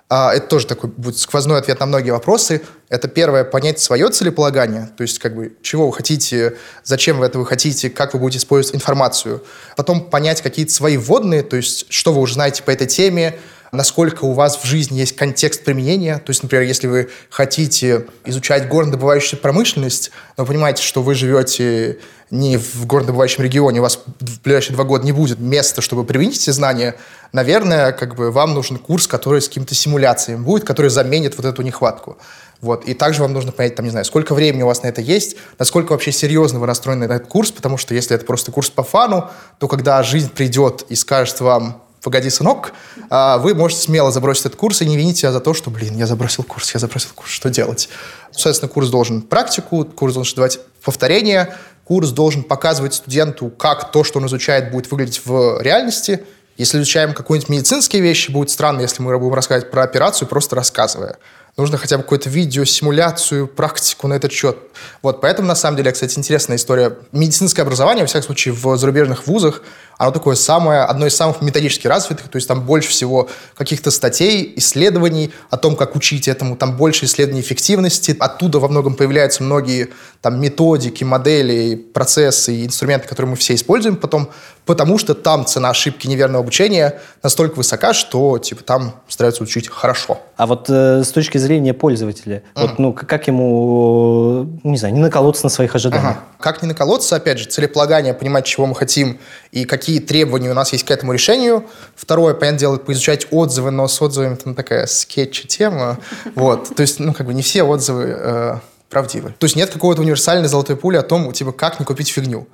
это тоже такой будет сквозной ответ на многие вопросы. Это первое, понять свое целеполагание, то есть как бы чего вы хотите, зачем вы этого хотите, как вы будете использовать информацию. Потом понять какие-то свои вводные, то есть что вы уже знаете по этой теме, насколько у вас в жизни есть контекст применения. То есть, например, если вы хотите изучать горнодобывающую промышленность, но понимаете, что вы живете не в горнодобывающем регионе, у вас в ближайшие два года не будет места, чтобы применить эти знания, наверное, как бы вам нужен курс, который с какими-то симуляциями будет, который заменит вот эту нехватку. Вот. И также вам нужно понять, там, не знаю, сколько времени у вас на это есть, насколько вообще серьезно вы настроены на этот курс, потому что если это просто курс по фану, то когда жизнь придет и скажет вам, погоди, сынок, а, вы можете смело забросить этот курс и не винить себя за то, что, блин, я забросил курс, я забросил курс, что делать? Соответственно, курс должен практику, курс должен давать повторение, курс должен показывать студенту, как то, что он изучает, будет выглядеть в реальности. Если изучаем какие-нибудь медицинские вещи, будет странно, если мы будем рассказывать про операцию, просто рассказывая. Нужно хотя бы какое-то видео, симуляцию, практику на этот счет. Вот, поэтому, на самом деле, кстати, интересная история. Медицинское образование, во всяком случае, в зарубежных вузах, оно такое самое, одно из самых методически развитых, то есть там больше всего каких-то статей, исследований о том, как учить этому, там больше исследований эффективности, оттуда во многом появляются многие там методики, модели, процессы и инструменты, которые мы все используем потом, потому что там цена ошибки неверного обучения настолько высока, что типа там стараются учить хорошо. А вот э, с точки зрения пользователя, mm. вот, ну, как ему, не знаю, не наколоться на своих ожиданиях? Ага. Как не наколоться, опять же, целеполагание, понимать, чего мы хотим и какие требования у нас есть к этому решению. Второе, понятное дело, поизучать отзывы, но с отзывами там такая скетч-тема. Вот. То есть, ну, как бы не все отзывы э, правдивы. То есть нет какого-то универсальной золотой пули о том, типа, как не купить фигню.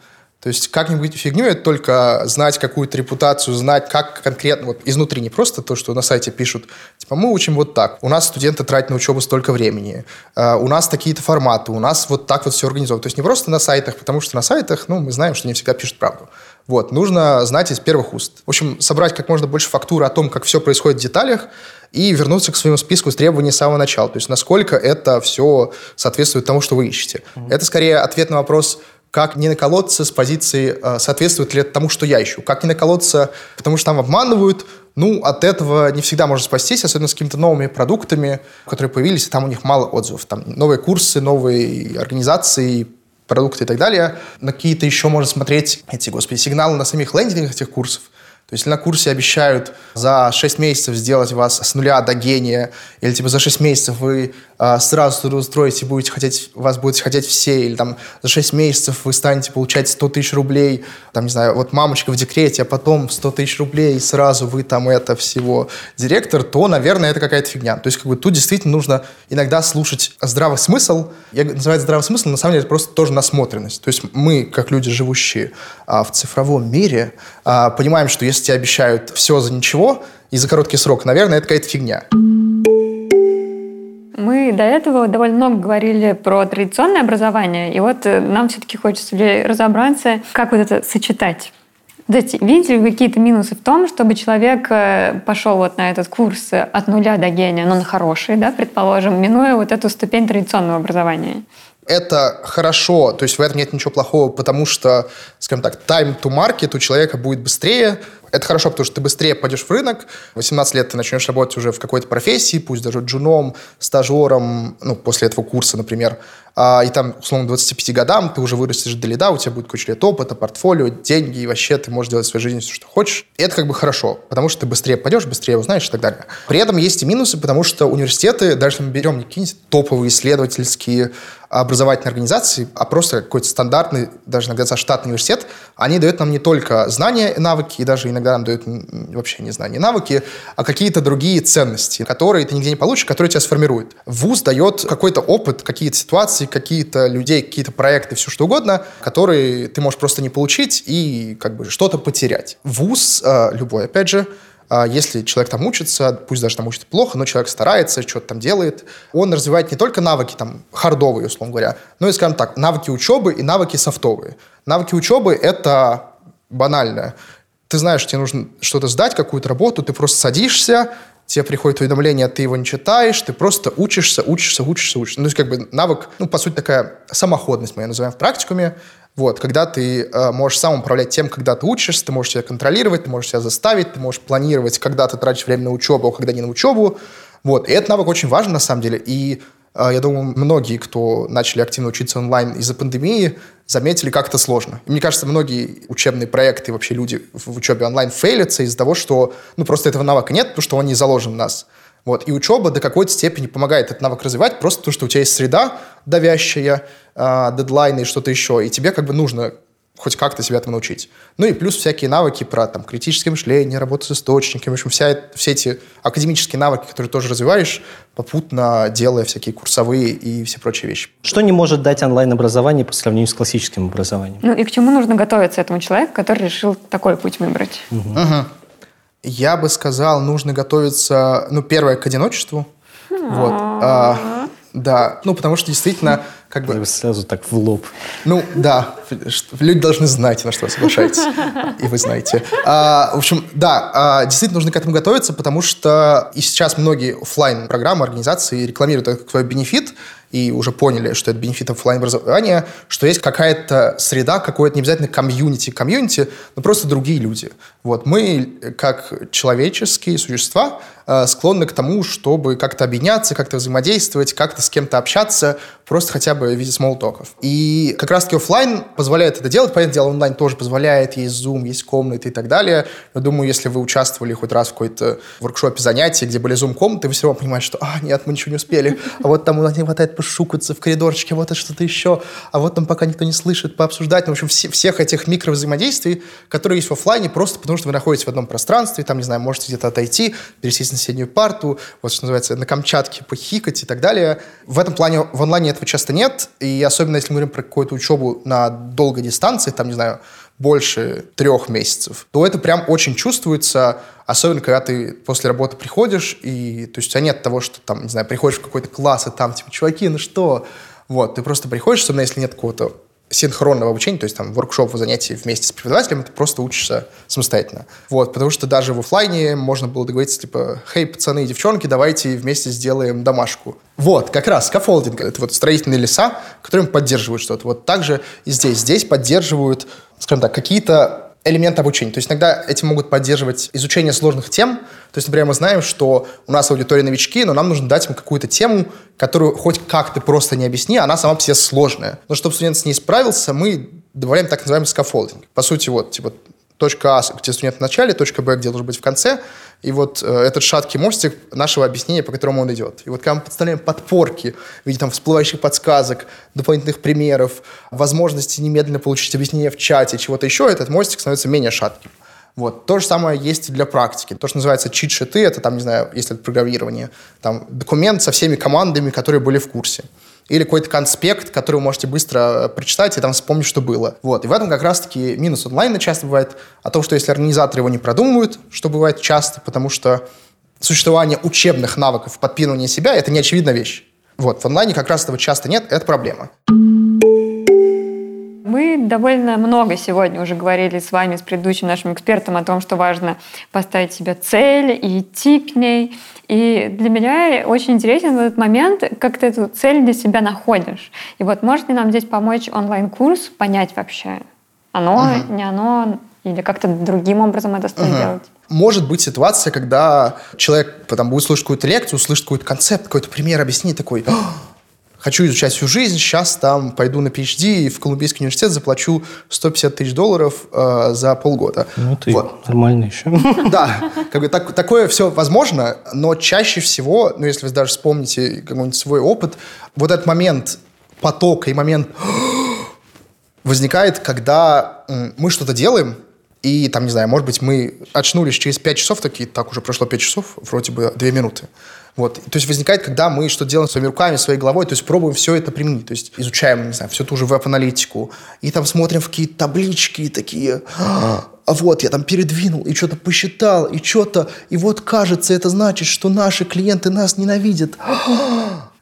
То есть как не быть фигню, это только знать какую-то репутацию, знать, как конкретно, вот изнутри, не просто то, что на сайте пишут, типа, мы учим вот так, у нас студенты тратят на учебу столько времени, э, у нас такие-то форматы, у нас вот так вот все организовано. То есть не просто на сайтах, потому что на сайтах, ну, мы знаем, что не всегда пишут правду. Вот, нужно знать из первых уст. В общем, собрать как можно больше фактуры о том, как все происходит в деталях, и вернуться к своему списку с требований с самого начала. То есть, насколько это все соответствует тому, что вы ищете. Mm-hmm. Это скорее ответ на вопрос, как не наколоться с позиции, э, соответствует ли это тому, что я ищу. Как не наколоться, потому что там обманывают, ну, от этого не всегда можно спастись, особенно с какими-то новыми продуктами, которые появились, и там у них мало отзывов. Там новые курсы, новые организации, продукты и так далее. На какие-то еще можно смотреть эти, господи, сигналы на самих лендингах этих курсов. То есть на курсе обещают за 6 месяцев сделать вас с нуля до гения, или типа за 6 месяцев вы сразу трудоустроите, будете хотеть, вас будут хотеть все, или там за 6 месяцев вы станете получать 100 тысяч рублей, там, не знаю, вот мамочка в декрете, а потом 100 тысяч рублей, и сразу вы там это всего директор, то, наверное, это какая-то фигня. То есть как бы тут действительно нужно иногда слушать здравый смысл. Я называю это здравый смысл, на самом деле это просто тоже насмотренность. То есть мы, как люди, живущие а, в цифровом мире, а, понимаем, что если тебе обещают все за ничего и за короткий срок, наверное, это какая-то фигня. Мы до этого довольно много говорили про традиционное образование, и вот э, нам все-таки хочется разобраться, как вот это сочетать. То есть, видите ли вы какие-то минусы в том, чтобы человек э, пошел вот на этот курс от нуля до гения, но на хороший, да, предположим, минуя вот эту ступень традиционного образования? это хорошо, то есть в этом нет ничего плохого, потому что, скажем так, time to market у человека будет быстрее. Это хорошо, потому что ты быстрее пойдешь в рынок. 18 лет ты начнешь работать уже в какой-то профессии, пусть даже джуном, стажером, ну, после этого курса, например. а, и там, условно, к 25 годам ты уже вырастешь до лида, у тебя будет куча лет опыта, портфолио, деньги, и вообще ты можешь делать в своей жизни все, что хочешь. И это как бы хорошо, потому что ты быстрее пойдешь, быстрее узнаешь и так далее. При этом есть и минусы, потому что университеты, даже если мы берем какие-нибудь топовые исследовательские образовательной организации, а просто какой-то стандартный, даже иногда за штатный университет, они дают нам не только знания и навыки, и даже иногда нам дают вообще не знания навыки, а какие-то другие ценности, которые ты нигде не получишь, которые тебя сформируют. ВУЗ дает какой-то опыт, какие-то ситуации, какие-то людей, какие-то проекты, все что угодно, которые ты можешь просто не получить и как бы что-то потерять. ВУЗ, э, любой, опять же, если человек там учится, пусть даже там учится плохо, но человек старается, что-то там делает, он развивает не только навыки там хардовые, условно говоря, но и, скажем так, навыки учебы и навыки софтовые. Навыки учебы – это банально. Ты знаешь, тебе нужно что-то сдать, какую-то работу, ты просто садишься, тебе приходит уведомление, ты его не читаешь, ты просто учишься, учишься, учишься, учишься. Ну, то есть, как бы навык, ну, по сути, такая самоходность, мы ее называем в практикуме, вот, когда ты э, можешь сам управлять тем, когда ты учишься, ты можешь себя контролировать, ты можешь себя заставить, ты можешь планировать, когда ты тратишь время на учебу, а когда не на учебу. Вот, и этот навык очень важен на самом деле. И э, я думаю, многие, кто начали активно учиться онлайн из-за пандемии, заметили, как это сложно. И мне кажется, многие учебные проекты, вообще люди в учебе онлайн фейлятся из-за того, что ну, просто этого навыка нет, потому что он не заложен в нас. Вот. И учеба до какой-то степени помогает этот навык развивать, просто потому что у тебя есть среда давящая, э, дедлайны и что-то еще, и тебе как бы нужно хоть как-то себя этому научить. Ну и плюс всякие навыки про там, критическое мышление, работу с источниками, в общем, вся, все эти академические навыки, которые тоже развиваешь, попутно делая всякие курсовые и все прочие вещи. Что не может дать онлайн-образование по сравнению с классическим образованием? Ну и к чему нужно готовиться этому человеку, который решил такой путь выбрать? Угу. Угу. Я бы сказал, нужно готовиться, ну, первое, к одиночеству. Вот. А, да, ну, потому что действительно, как бы... Сразу так в лоб. Ну, да, люди должны знать, на что вы соглашаетесь, и вы знаете. А, в общем, да, а, действительно нужно к этому готовиться, потому что и сейчас многие офлайн программы организации рекламируют это как свой бенефит, и уже поняли, что это бенефит офлайн образования, что есть какая-то среда, какое-то не обязательно комьюнити, комьюнити, но просто другие люди. Вот мы, как человеческие существа, э, склонны к тому, чтобы как-то объединяться, как-то взаимодействовать, как-то с кем-то общаться, просто хотя бы в виде смолтоков. И как раз-таки офлайн позволяет это делать, понятное дело, онлайн тоже позволяет, есть Zoom, есть комнаты и так далее. Но думаю, если вы участвовали хоть раз в какой-то воркшопе занятий, где были Zoom-комнаты, вы все равно понимаете, что, а, нет, мы ничего не успели, а вот там у нас не хватает пошукаться в коридорчике, вот это что-то еще, а вот там пока никто не слышит, пообсуждать. Ну, в общем, все, всех этих микровзаимодействий, которые есть в офлайне, просто потому что вы находитесь в одном пространстве, там, не знаю, можете где-то отойти, пересесть на соседнюю парту, вот что называется, на Камчатке похикать и так далее. В этом плане в онлайне этого часто нет, и особенно если мы говорим про какую-то учебу на долгой дистанции, там, не знаю, больше трех месяцев, то это прям очень чувствуется, особенно когда ты после работы приходишь, и то есть у тебя нет того, что там, не знаю, приходишь в какой-то класс, и там типа, чуваки, ну что? Вот, ты просто приходишь, особенно если нет какого-то синхронного обучения, то есть там воркшоп, занятия вместе с преподавателем, ты просто учишься самостоятельно. Вот, потому что даже в офлайне можно было договориться, типа, хей, пацаны и девчонки, давайте вместе сделаем домашку. Вот, как раз, scaffolding, это вот строительные леса, которым поддерживают что-то. Вот также и здесь. Здесь поддерживают, скажем так, какие-то элемент обучения. То есть иногда этим могут поддерживать изучение сложных тем. То есть, например, мы знаем, что у нас аудитория новички, но нам нужно дать им какую-то тему, которую хоть как-то просто не объясни, она сама по себе сложная. Но чтобы студент с ней справился, мы добавляем так называемый scaffolding. По сути, вот, типа, точка А, где студент в начале, точка Б, где должен быть в конце, и вот э, этот шаткий мостик нашего объяснения, по которому он идет. И вот когда мы подставляем подпорки в виде там всплывающих подсказок, дополнительных примеров, возможности немедленно получить объяснение в чате, чего-то еще, этот мостик становится менее шатким. Вот. То же самое есть и для практики. То, что называется cheat sheet ы, это там, не знаю, если это программирование, там документ со всеми командами, которые были в курсе или какой-то конспект, который вы можете быстро э, прочитать и там вспомнить, что было. Вот. И в этом как раз-таки минус онлайна часто бывает о том, что если организаторы его не продумывают, что бывает часто, потому что существование учебных навыков подпинывания себя – это неочевидная вещь. Вот. В онлайне как раз этого часто нет, это проблема. Мы довольно много сегодня уже говорили с вами, с предыдущим нашим экспертом о том, что важно поставить себе цель и идти к ней. И для меня очень интересен этот момент, как ты эту цель для себя находишь. И вот может ли нам здесь помочь онлайн-курс понять вообще, оно, угу. не оно, или как-то другим образом это стоит угу. делать? Может быть ситуация, когда человек потом будет слушать какую-то лекцию, услышит какой-то концепт, какой-то пример, объяснит такой, хочу изучать всю жизнь, сейчас там пойду на PhD и в Колумбийский университет заплачу 150 тысяч долларов э, за полгода. Ну, ты Вот. нормально еще. Да, как бы так- такое все возможно, но чаще всего, ну, если вы даже вспомните какой-нибудь свой опыт, вот этот момент потока и момент возникает, когда мы что-то делаем, и там, не знаю, может быть, мы очнулись через 5 часов, такие, так, уже прошло 5 часов, вроде бы 2 минуты. Вот. То есть возникает, когда мы что-то делаем своими руками, своей головой, то есть пробуем все это применить. То есть изучаем, не знаю, всю ту же веб-аналитику, и там смотрим в какие-то таблички, такие, а вот, я там передвинул, и что-то посчитал, и что-то, и вот кажется, это значит, что наши клиенты нас ненавидят.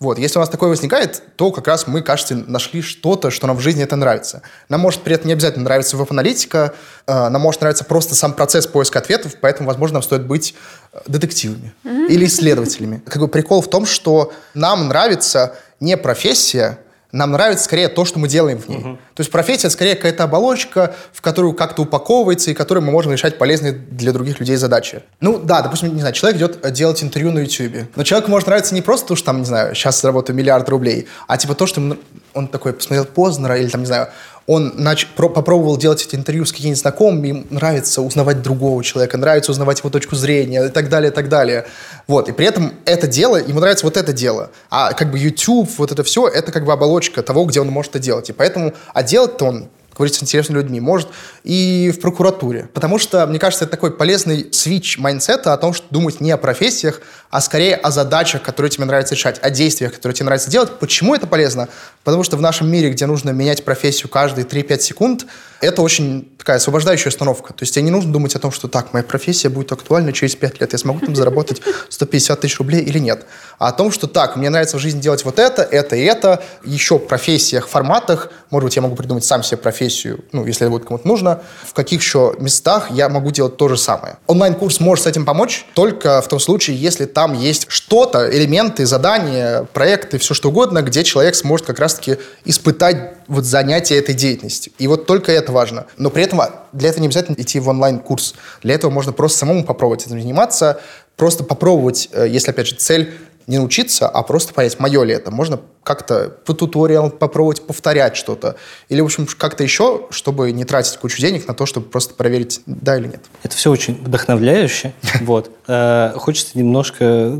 Вот, если у нас такое возникает, то как раз мы, кажется, нашли что-то, что нам в жизни это нравится. Нам может при этом не обязательно нравиться веб-аналитика, э, нам может нравиться просто сам процесс поиска ответов, поэтому, возможно, нам стоит быть э, детективами или исследователями. Как бы прикол в том, что нам нравится не профессия, нам нравится скорее то, что мы делаем в ней. То есть профессия скорее какая-то оболочка, в которую как-то упаковывается и которой мы можем решать полезные для других людей задачи. Ну да, допустим, не знаю, человек идет э, делать интервью на YouTube. Но человеку может нравиться не просто то, что там, не знаю, сейчас заработаю миллиард рублей, а типа то, что он такой посмотрел Познера или там, не знаю, он нач- про- попробовал делать эти интервью с какими-нибудь знакомыми, им нравится узнавать другого человека, нравится узнавать его точку зрения и так далее, и так далее. Вот, и при этом это дело, ему нравится вот это дело. А как бы YouTube, вот это все, это как бы оболочка того, где он может это делать. И поэтому, а делать-то он говорить с интересными людьми, может и в прокуратуре. Потому что, мне кажется, это такой полезный switch mindset а о том, что думать не о профессиях, а скорее о задачах, которые тебе нравится решать, о действиях, которые тебе нравится делать. Почему это полезно? Потому что в нашем мире, где нужно менять профессию каждые 3-5 секунд, это очень такая освобождающая установка. То есть тебе не нужно думать о том, что так, моя профессия будет актуальна через 5 лет, я смогу там заработать 150 тысяч рублей или нет. А о том, что так, мне нравится в жизни делать вот это, это и это, еще в профессиях, форматах, может быть, я могу придумать сам себе профессию, ну, если это будет кому-то нужно, в каких еще местах я могу делать то же самое. Онлайн-курс может с этим помочь только в том случае, если там есть что-то, элементы, задания, проекты, все что угодно, где человек сможет как раз-таки испытать вот занятие этой деятельностью. И вот только это важно. Но при этом для этого не обязательно идти в онлайн-курс. Для этого можно просто самому попробовать этим заниматься, просто попробовать, э, если, опять же, цель не научиться, а просто понять, мое ли это. Можно как-то по туториалам попробовать повторять что-то. Или, в общем, как-то еще, чтобы не тратить кучу денег на то, чтобы просто проверить, да или нет. Это все очень вдохновляюще. Вот. Э, Хочется немножко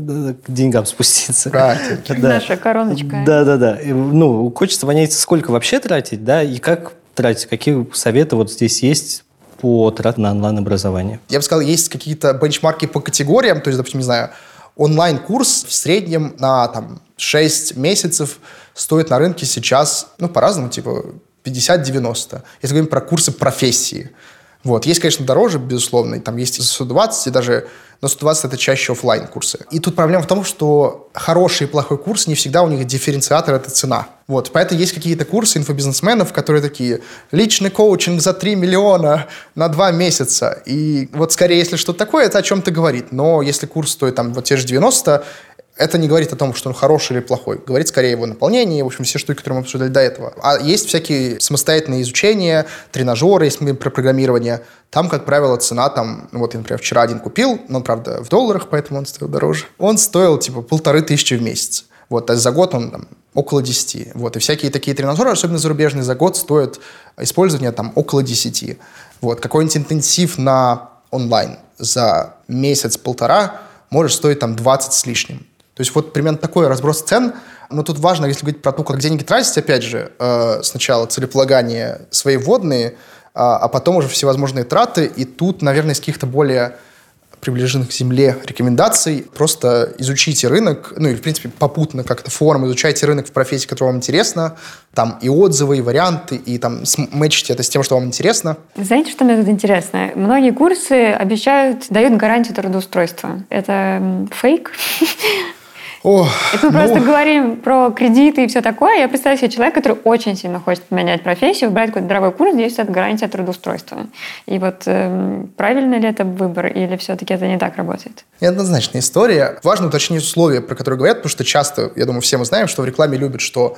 к деньгам спуститься. Наша короночка. Да, да, да. И, Ну, хочется понять, сколько вообще тратить, да, и как тратить, какие советы вот здесь есть по трат на онлайн-образование. Я бы сказал, есть какие-то бенчмарки по категориям, то есть, допустим, не знаю, онлайн-курс в среднем на там, 6 месяцев стоит на рынке сейчас, ну, по-разному, типа 50-90. Если говорим про курсы профессии. Вот. Есть, конечно, дороже, безусловно, и там есть за 120, и даже но 120 это чаще оффлайн курсы. И тут проблема в том, что хороший и плохой курс не всегда у них дифференциатор – это цена. Вот. Поэтому есть какие-то курсы инфобизнесменов, которые такие «личный коучинг за 3 миллиона на 2 месяца». И вот скорее, если что-то такое, это о чем-то говорит. Но если курс стоит там вот те же 90, это не говорит о том, что он хороший или плохой. Говорит скорее его наполнении, в общем, все штуки, которые мы обсуждали до этого. А есть всякие самостоятельные изучения, тренажеры, если мы про программирование. Там, как правило, цена там, ну вот я, например, вчера один купил, но, правда, в долларах, поэтому он стоил дороже. Он стоил, типа, полторы тысячи в месяц. Вот, а за год он там, около 10. Вот, и всякие такие тренажеры, особенно зарубежные, за год стоят использование там около 10. Вот, какой-нибудь интенсив на онлайн за месяц-полтора может стоить там 20 с лишним. То есть вот примерно такой разброс цен. Но тут важно, если говорить про то, как деньги тратить, опять же, э, сначала целеполагание свои вводные, а, а потом уже всевозможные траты. И тут, наверное, из каких-то более приближенных к земле рекомендаций. Просто изучите рынок, ну и, в принципе, попутно как-то форум, изучайте рынок в профессии, которая вам интересна. Там и отзывы, и варианты, и там мэчите это с тем, что вам интересно. Знаете, что мне тут интересно? Многие курсы обещают, дают гарантию трудоустройства. Это фейк? О, Это мы ну, просто говорим про кредиты и все такое. Я представляю себе человека, который очень сильно хочет поменять профессию, брать какой-то дорогой курс, где есть эта гарантия трудоустройства. И вот эм, правильно ли это выбор, или все-таки это не так работает? Неоднозначная история. Важно уточнить условия, про которые говорят, потому что часто, я думаю, все мы знаем, что в рекламе любят, что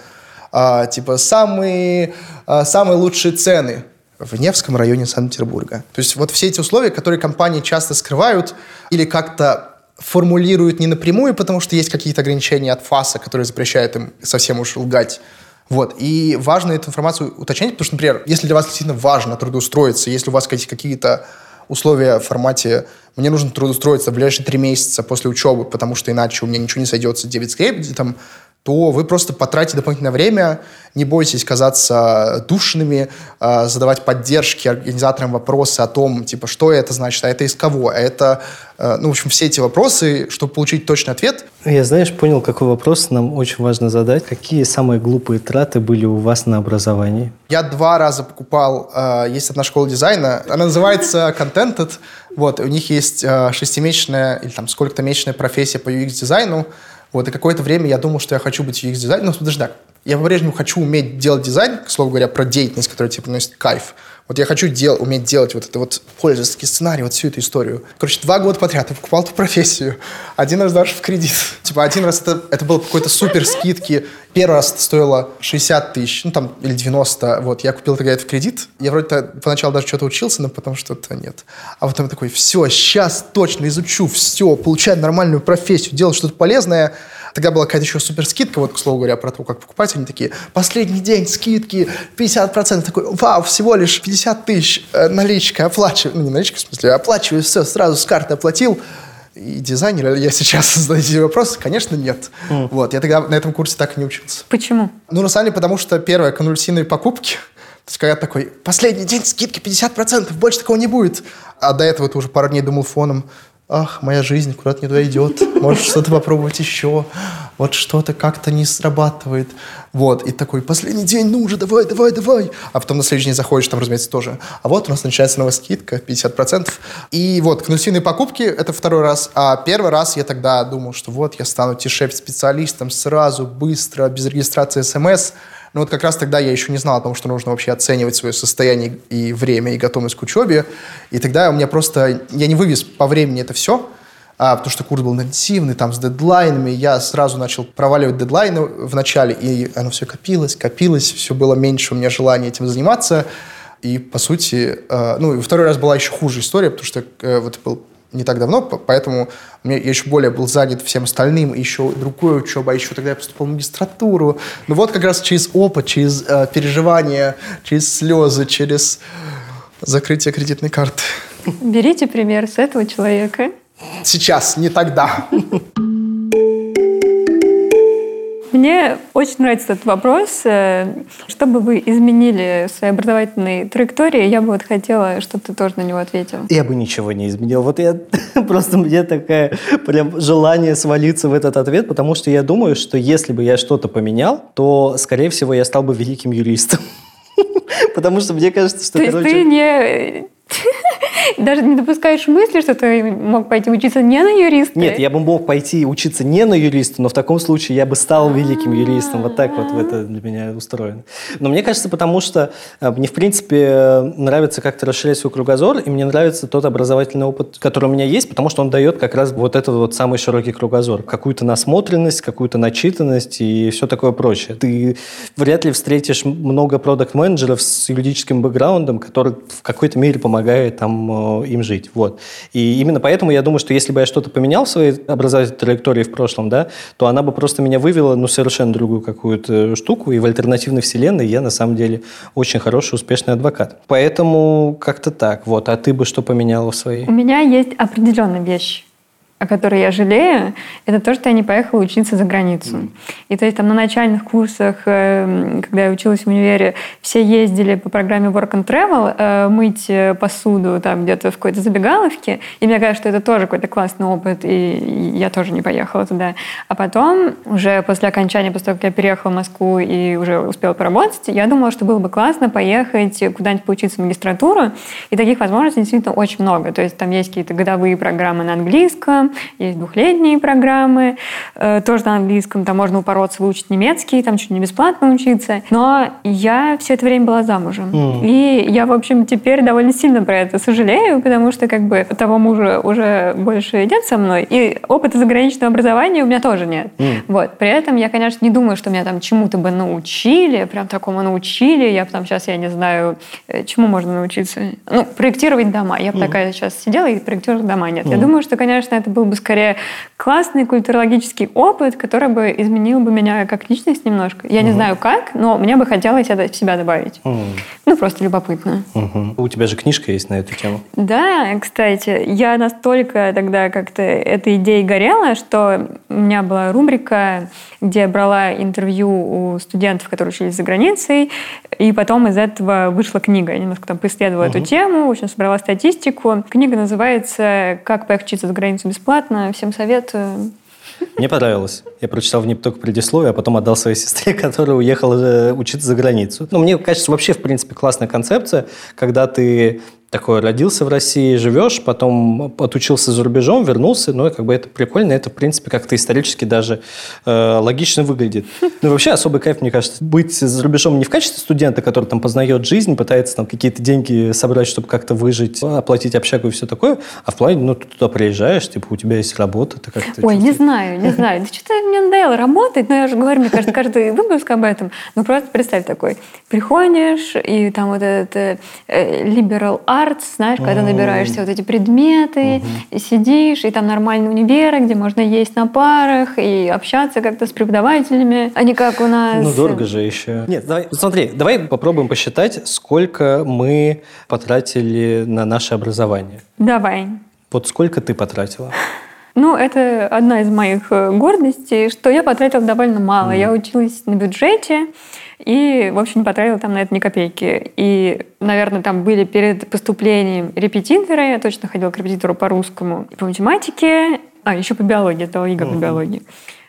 а, типа самые, а, самые лучшие цены в Невском районе Санкт-Петербурга. То есть вот все эти условия, которые компании часто скрывают или как-то формулируют не напрямую, потому что есть какие-то ограничения от ФАСа, которые запрещают им совсем уж лгать. Вот. И важно эту информацию уточнять, потому что, например, если для вас действительно важно трудоустроиться, если у вас какие-то условия в формате «мне нужно трудоустроиться в ближайшие три месяца после учебы, потому что иначе у меня ничего не сойдется 9 скрепт», там, то вы просто потратите дополнительное время, не бойтесь казаться душными, э, задавать поддержки организаторам вопросы о том, типа, что это значит, а это из кого, а это, э, ну, в общем, все эти вопросы, чтобы получить точный ответ. Я, знаешь, понял, какой вопрос нам очень важно задать. Какие самые глупые траты были у вас на образовании? Я два раза покупал, э, есть одна школа дизайна, она называется Contented, вот, у них есть э, шестимесячная или там сколько-то месячная профессия по UX-дизайну, вот, и какое-то время я думал, что я хочу быть UX-дизайнером. Ну, даже так, я по-прежнему хочу уметь делать дизайн, к слову говоря, про деятельность, которая тебе приносит кайф. Вот я хочу дел, уметь делать вот это вот пользовательский сценарий, вот всю эту историю. Короче, два года подряд я покупал эту профессию. Один раз даже в кредит. Типа один раз это, это было какой-то супер скидки. Первый раз это стоило 60 тысяч, ну там, или 90. Вот, я купил тогда это в кредит. Я вроде поначалу даже что-то учился, но потом что-то нет. А потом такой, все, сейчас точно изучу, все, получаю нормальную профессию, делать что-то полезное. Тогда была какая-то еще супер скидка, вот, к слову говоря, про то, как покупать. Они такие, последний день, скидки, 50%. Такой, вау, всего лишь 50 тысяч э, наличка, оплачиваю. Ну, не наличка, в смысле, оплачиваю, все, сразу с карты оплатил. И дизайнер, я сейчас задаете вопрос, конечно, нет. Mm. Вот, я тогда на этом курсе так и не учился. Почему? Ну, на самом деле, потому что, первое, конвульсивные покупки, то есть, когда такой, последний день скидки 50%, больше такого не будет. А до этого ты уже пару дней думал фоном, ах, моя жизнь куда-то не туда идет, может что-то попробовать еще, вот что-то как-то не срабатывает. Вот, и такой, последний день, ну уже, давай, давай, давай. А потом на следующий день заходишь, там, разумеется, тоже. А вот у нас начинается новая скидка, 50%. И вот, конвульсивные покупки, это второй раз. А первый раз я тогда думал, что вот, я стану T-Shape-специалистом сразу, быстро, без регистрации смс. Но вот как раз тогда я еще не знал о том, что нужно вообще оценивать свое состояние и время, и готовность к учебе. И тогда у меня просто... Я не вывез по времени это все, а, потому что курс был интенсивный, там, с дедлайнами. Я сразу начал проваливать дедлайны в начале, и оно все копилось, копилось, все было меньше у меня желания этим заниматься. И, по сути, э, ну, и второй раз была еще хуже история, потому что э, вот был не так давно, поэтому я еще более был занят всем остальным, еще другой учеба, а еще тогда я поступал в магистратуру. Ну вот как раз через опыт, через э, переживания, через слезы, через закрытие кредитной карты. Берите пример с этого человека. Сейчас, не тогда. Мне очень нравится этот вопрос. Э, что бы вы изменили в своей образовательной траектории, я бы вот хотела, чтобы ты тоже на него ответил. Я бы ничего не изменил. Вот я просто мне такое прям желание свалиться в этот ответ, потому что я думаю, что если бы я что-то поменял, то, скорее всего, я стал бы великим юристом. Потому что мне кажется, что... То есть ты не даже не допускаешь мысли, что ты мог пойти учиться не на юриста? Нет, я бы мог пойти учиться не на юриста, но в таком случае я бы стал великим юристом. Вот так вот это для меня устроено. Но мне кажется, потому что э, мне, в принципе, нравится как-то расширять свой кругозор, и мне нравится тот образовательный опыт, который у меня есть, потому что он дает как раз вот этот вот самый широкий кругозор. Какую-то насмотренность, какую-то начитанность и все такое прочее. Ты вряд ли встретишь много продукт-менеджеров с юридическим бэкграундом, который в какой-то мере помогает там Э, им жить. Вот. И именно поэтому я думаю, что если бы я что-то поменял в своей образовательной траектории в прошлом, да, то она бы просто меня вывела ну, совершенно другую какую-то штуку, и в альтернативной вселенной я на самом деле очень хороший, успешный адвокат. Поэтому как-то так. Вот. А ты бы что поменяла в своей? У меня есть определенная вещь о которой я жалею, это то, что я не поехала учиться за границу. Mm. И то есть там на начальных курсах, э, когда я училась в универе, все ездили по программе Work and Travel э, мыть э, посуду там где-то в какой-то забегаловке. И мне кажется, что это тоже какой-то классный опыт, и я тоже не поехала туда. А потом, уже после окончания, после того, как я переехала в Москву и уже успела поработать, я думала, что было бы классно поехать куда-нибудь поучиться в магистратуру. И таких возможностей действительно очень много. То есть там есть какие-то годовые программы на английском, есть двухлетние программы, э, тоже на английском, там можно упороться, выучить немецкий, там чуть не бесплатно учиться. Но я все это время была замужем. Mm. И я, в общем, теперь довольно сильно про это сожалею, потому что как бы того мужа уже больше нет со мной, и опыта заграничного образования у меня тоже нет. Mm. Вот. При этом я, конечно, не думаю, что меня там чему-то бы научили, прям такому научили. Я там сейчас, я не знаю, э, чему можно научиться. Ну, проектировать дома. Я бы mm. такая сейчас сидела и проектировала дома. Нет. Mm. Я думаю, что, конечно, это был бы скорее классный культурологический опыт, который бы изменил бы меня как личность немножко. Я не знаю как, но мне бы хотелось это в себя добавить. Ну, просто любопытно. Мгм. У тебя же книжка есть на эту тему. Да, кстати, я настолько тогда как-то этой идеей горела, что у меня была рубрика, где я брала интервью у студентов, которые учились за границей, и потом из этого вышла книга. Я немножко там поисследовала эту тему, общем, собрала статистику. Книга называется «Как поехать учиться за границу бесплатно». Всем советую. Мне понравилось. Я прочитал в ней только предисловие, а потом отдал своей сестре, которая уехала э, учиться за границу. Ну, мне кажется, вообще, в принципе, классная концепция, когда ты такой родился в России, живешь, потом отучился за рубежом, вернулся, ну, и как бы это прикольно, это, в принципе, как-то исторически даже э, логично выглядит. Ну, вообще, особый кайф, мне кажется, быть за рубежом не в качестве студента, который там познает жизнь, пытается там какие-то деньги собрать, чтобы как-то выжить, оплатить общагу и все такое, а в плане, ну, ты туда приезжаешь, типа, у тебя есть работа, ты как-то... Ой, не чувствуешь- знаю, не знаю. Да что-то мне надоело работать, но я же говорю, мне кажется, каждый выпуск об этом. Ну, просто представь такой. Приходишь, и там вот этот э, liberal arts, знаешь, когда набираешь все вот эти предметы, и сидишь, и там нормальные универы, где можно есть на парах, и общаться как-то с преподавателями, а не как у нас... Ну, дорого же еще. Нет, давай, смотри, давай попробуем посчитать, сколько мы потратили на наше образование. Давай. Вот сколько ты потратила? Ну, это одна из моих э, гордостей, что я потратила довольно мало. Я училась на бюджете и, в общем, не потратила там на это ни копейки. И, наверное, там были перед поступлением репетиторы. Я точно ходила к репетитору по русскому и по математике. А, еще по биологии. Это Ига по биологии.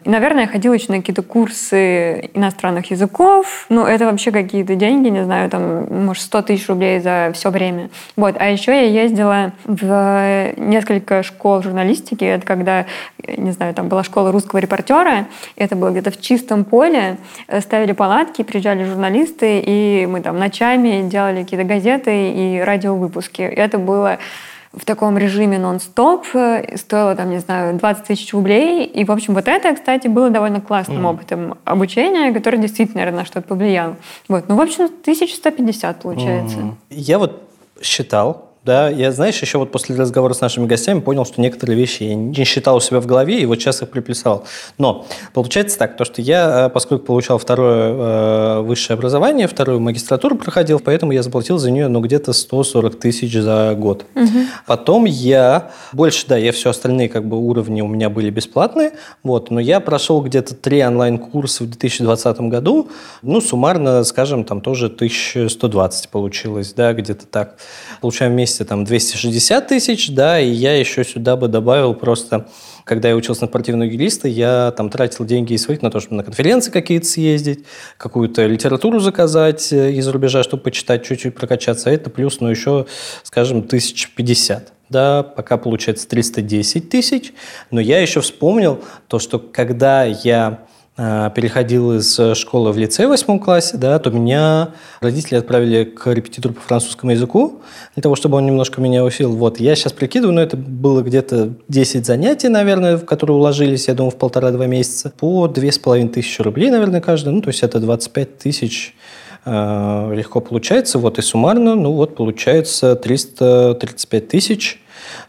И, наверное, я ходила еще на какие-то курсы иностранных языков. Ну, это вообще какие-то деньги, не знаю, там, может, 100 тысяч рублей за все время. Вот. А еще я ездила в несколько школ журналистики. Это когда, не знаю, там была школа русского репортера. Это было где-то в чистом поле. Ставили палатки, приезжали журналисты, и мы там ночами делали какие-то газеты и радиовыпуски. Это было в таком режиме нон-стоп, э, стоило там, не знаю, 20 тысяч рублей. И, в общем, вот это, кстати, было довольно классным опытом обучения, который действительно, наверное, на что-то повлиял. Вот. Ну, в общем, 1150 получается. Я вот считал, да, я, знаешь, еще вот после разговора с нашими гостями понял, что некоторые вещи я не считал у себя в голове, и вот сейчас их приписал. Но получается так, то, что я, э, поскольку получал второе э, высшее образование, вторую магистратуру проходил, поэтому я заплатил за нее, ну, где-то 140 тысяч за год. Потом я, больше, да, я все остальные как бы уровни у меня были бесплатные, вот, но я прошел где-то три онлайн-курса в 2020 году, ну, суммарно, скажем, там тоже 1120 получилось, да, где-то так. Получаем вместе там 260 тысяч, да, и я еще сюда бы добавил просто, когда я учился на спортивного юриста, я там тратил деньги из своих на то, чтобы на конференции какие-то съездить, какую-то литературу заказать э, из-за рубежа, чтобы почитать, чуть-чуть прокачаться, это плюс, ну, еще, скажем, 1050 да, пока получается 310 тысяч, но я еще вспомнил то, что когда я переходил из школы в лицей в восьмом классе, да, то меня родители отправили к репетитору по французскому языку, для того, чтобы он немножко меня усилил. Вот, я сейчас прикидываю, но это было где-то 10 занятий, наверное, в которые уложились, я думаю, в полтора-два месяца, по две с половиной тысячи рублей, наверное, каждый, ну, то есть это 25 тысяч э, легко получается, вот, и суммарно, ну, вот, получается 335 тысяч,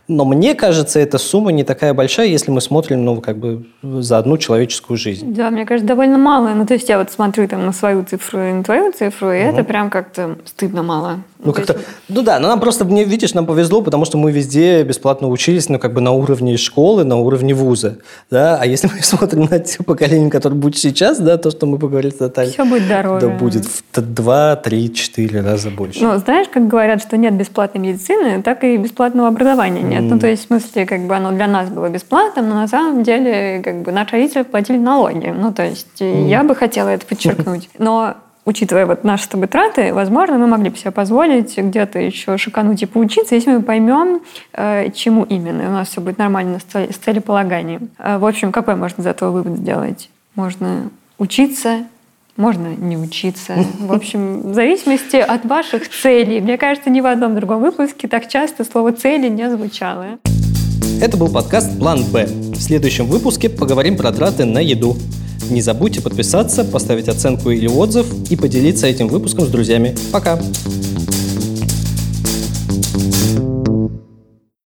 но мне кажется, эта сумма не такая большая, если мы смотрим, ну, как бы за одну человеческую жизнь. Да, мне кажется, довольно мало. Ну, то есть я вот смотрю там на свою цифру и на твою цифру, и это прям как-то стыдно мало. Ну, то как-то, есть- ну да, но нам просто, мне, видишь, нам повезло, потому что мы везде бесплатно учились, ну, как бы на уровне школы, на уровне вуза, да, а если мы смотрим на те поколения, которые будет сейчас, да, то, что мы поговорили, то так, Всё будет дороже. Да, будет в т- два, три, четыре раза больше. Ну, знаешь, как говорят, что нет бесплатной медицины, так и бесплатного образования нет. Ну, то есть, в смысле, как бы оно для нас было бесплатным, но на самом деле, как бы, наши родители платили налоги. Ну, то есть, и я бы хотела это подчеркнуть. Но учитывая вот наши с тобой траты, возможно, мы могли бы себе позволить где-то еще шикануть и поучиться, если мы поймем, э, чему именно. И у нас все будет нормально с целеполаганием. Э, В общем, какой можно из этого вывод сделать? Можно учиться, можно не учиться. В общем, в зависимости от ваших целей. Мне кажется, ни в одном другом выпуске так часто слово «цели» не звучало. Это был подкаст «План Б». В следующем выпуске поговорим про траты на еду. Не забудьте подписаться, поставить оценку или отзыв и поделиться этим выпуском с друзьями. Пока!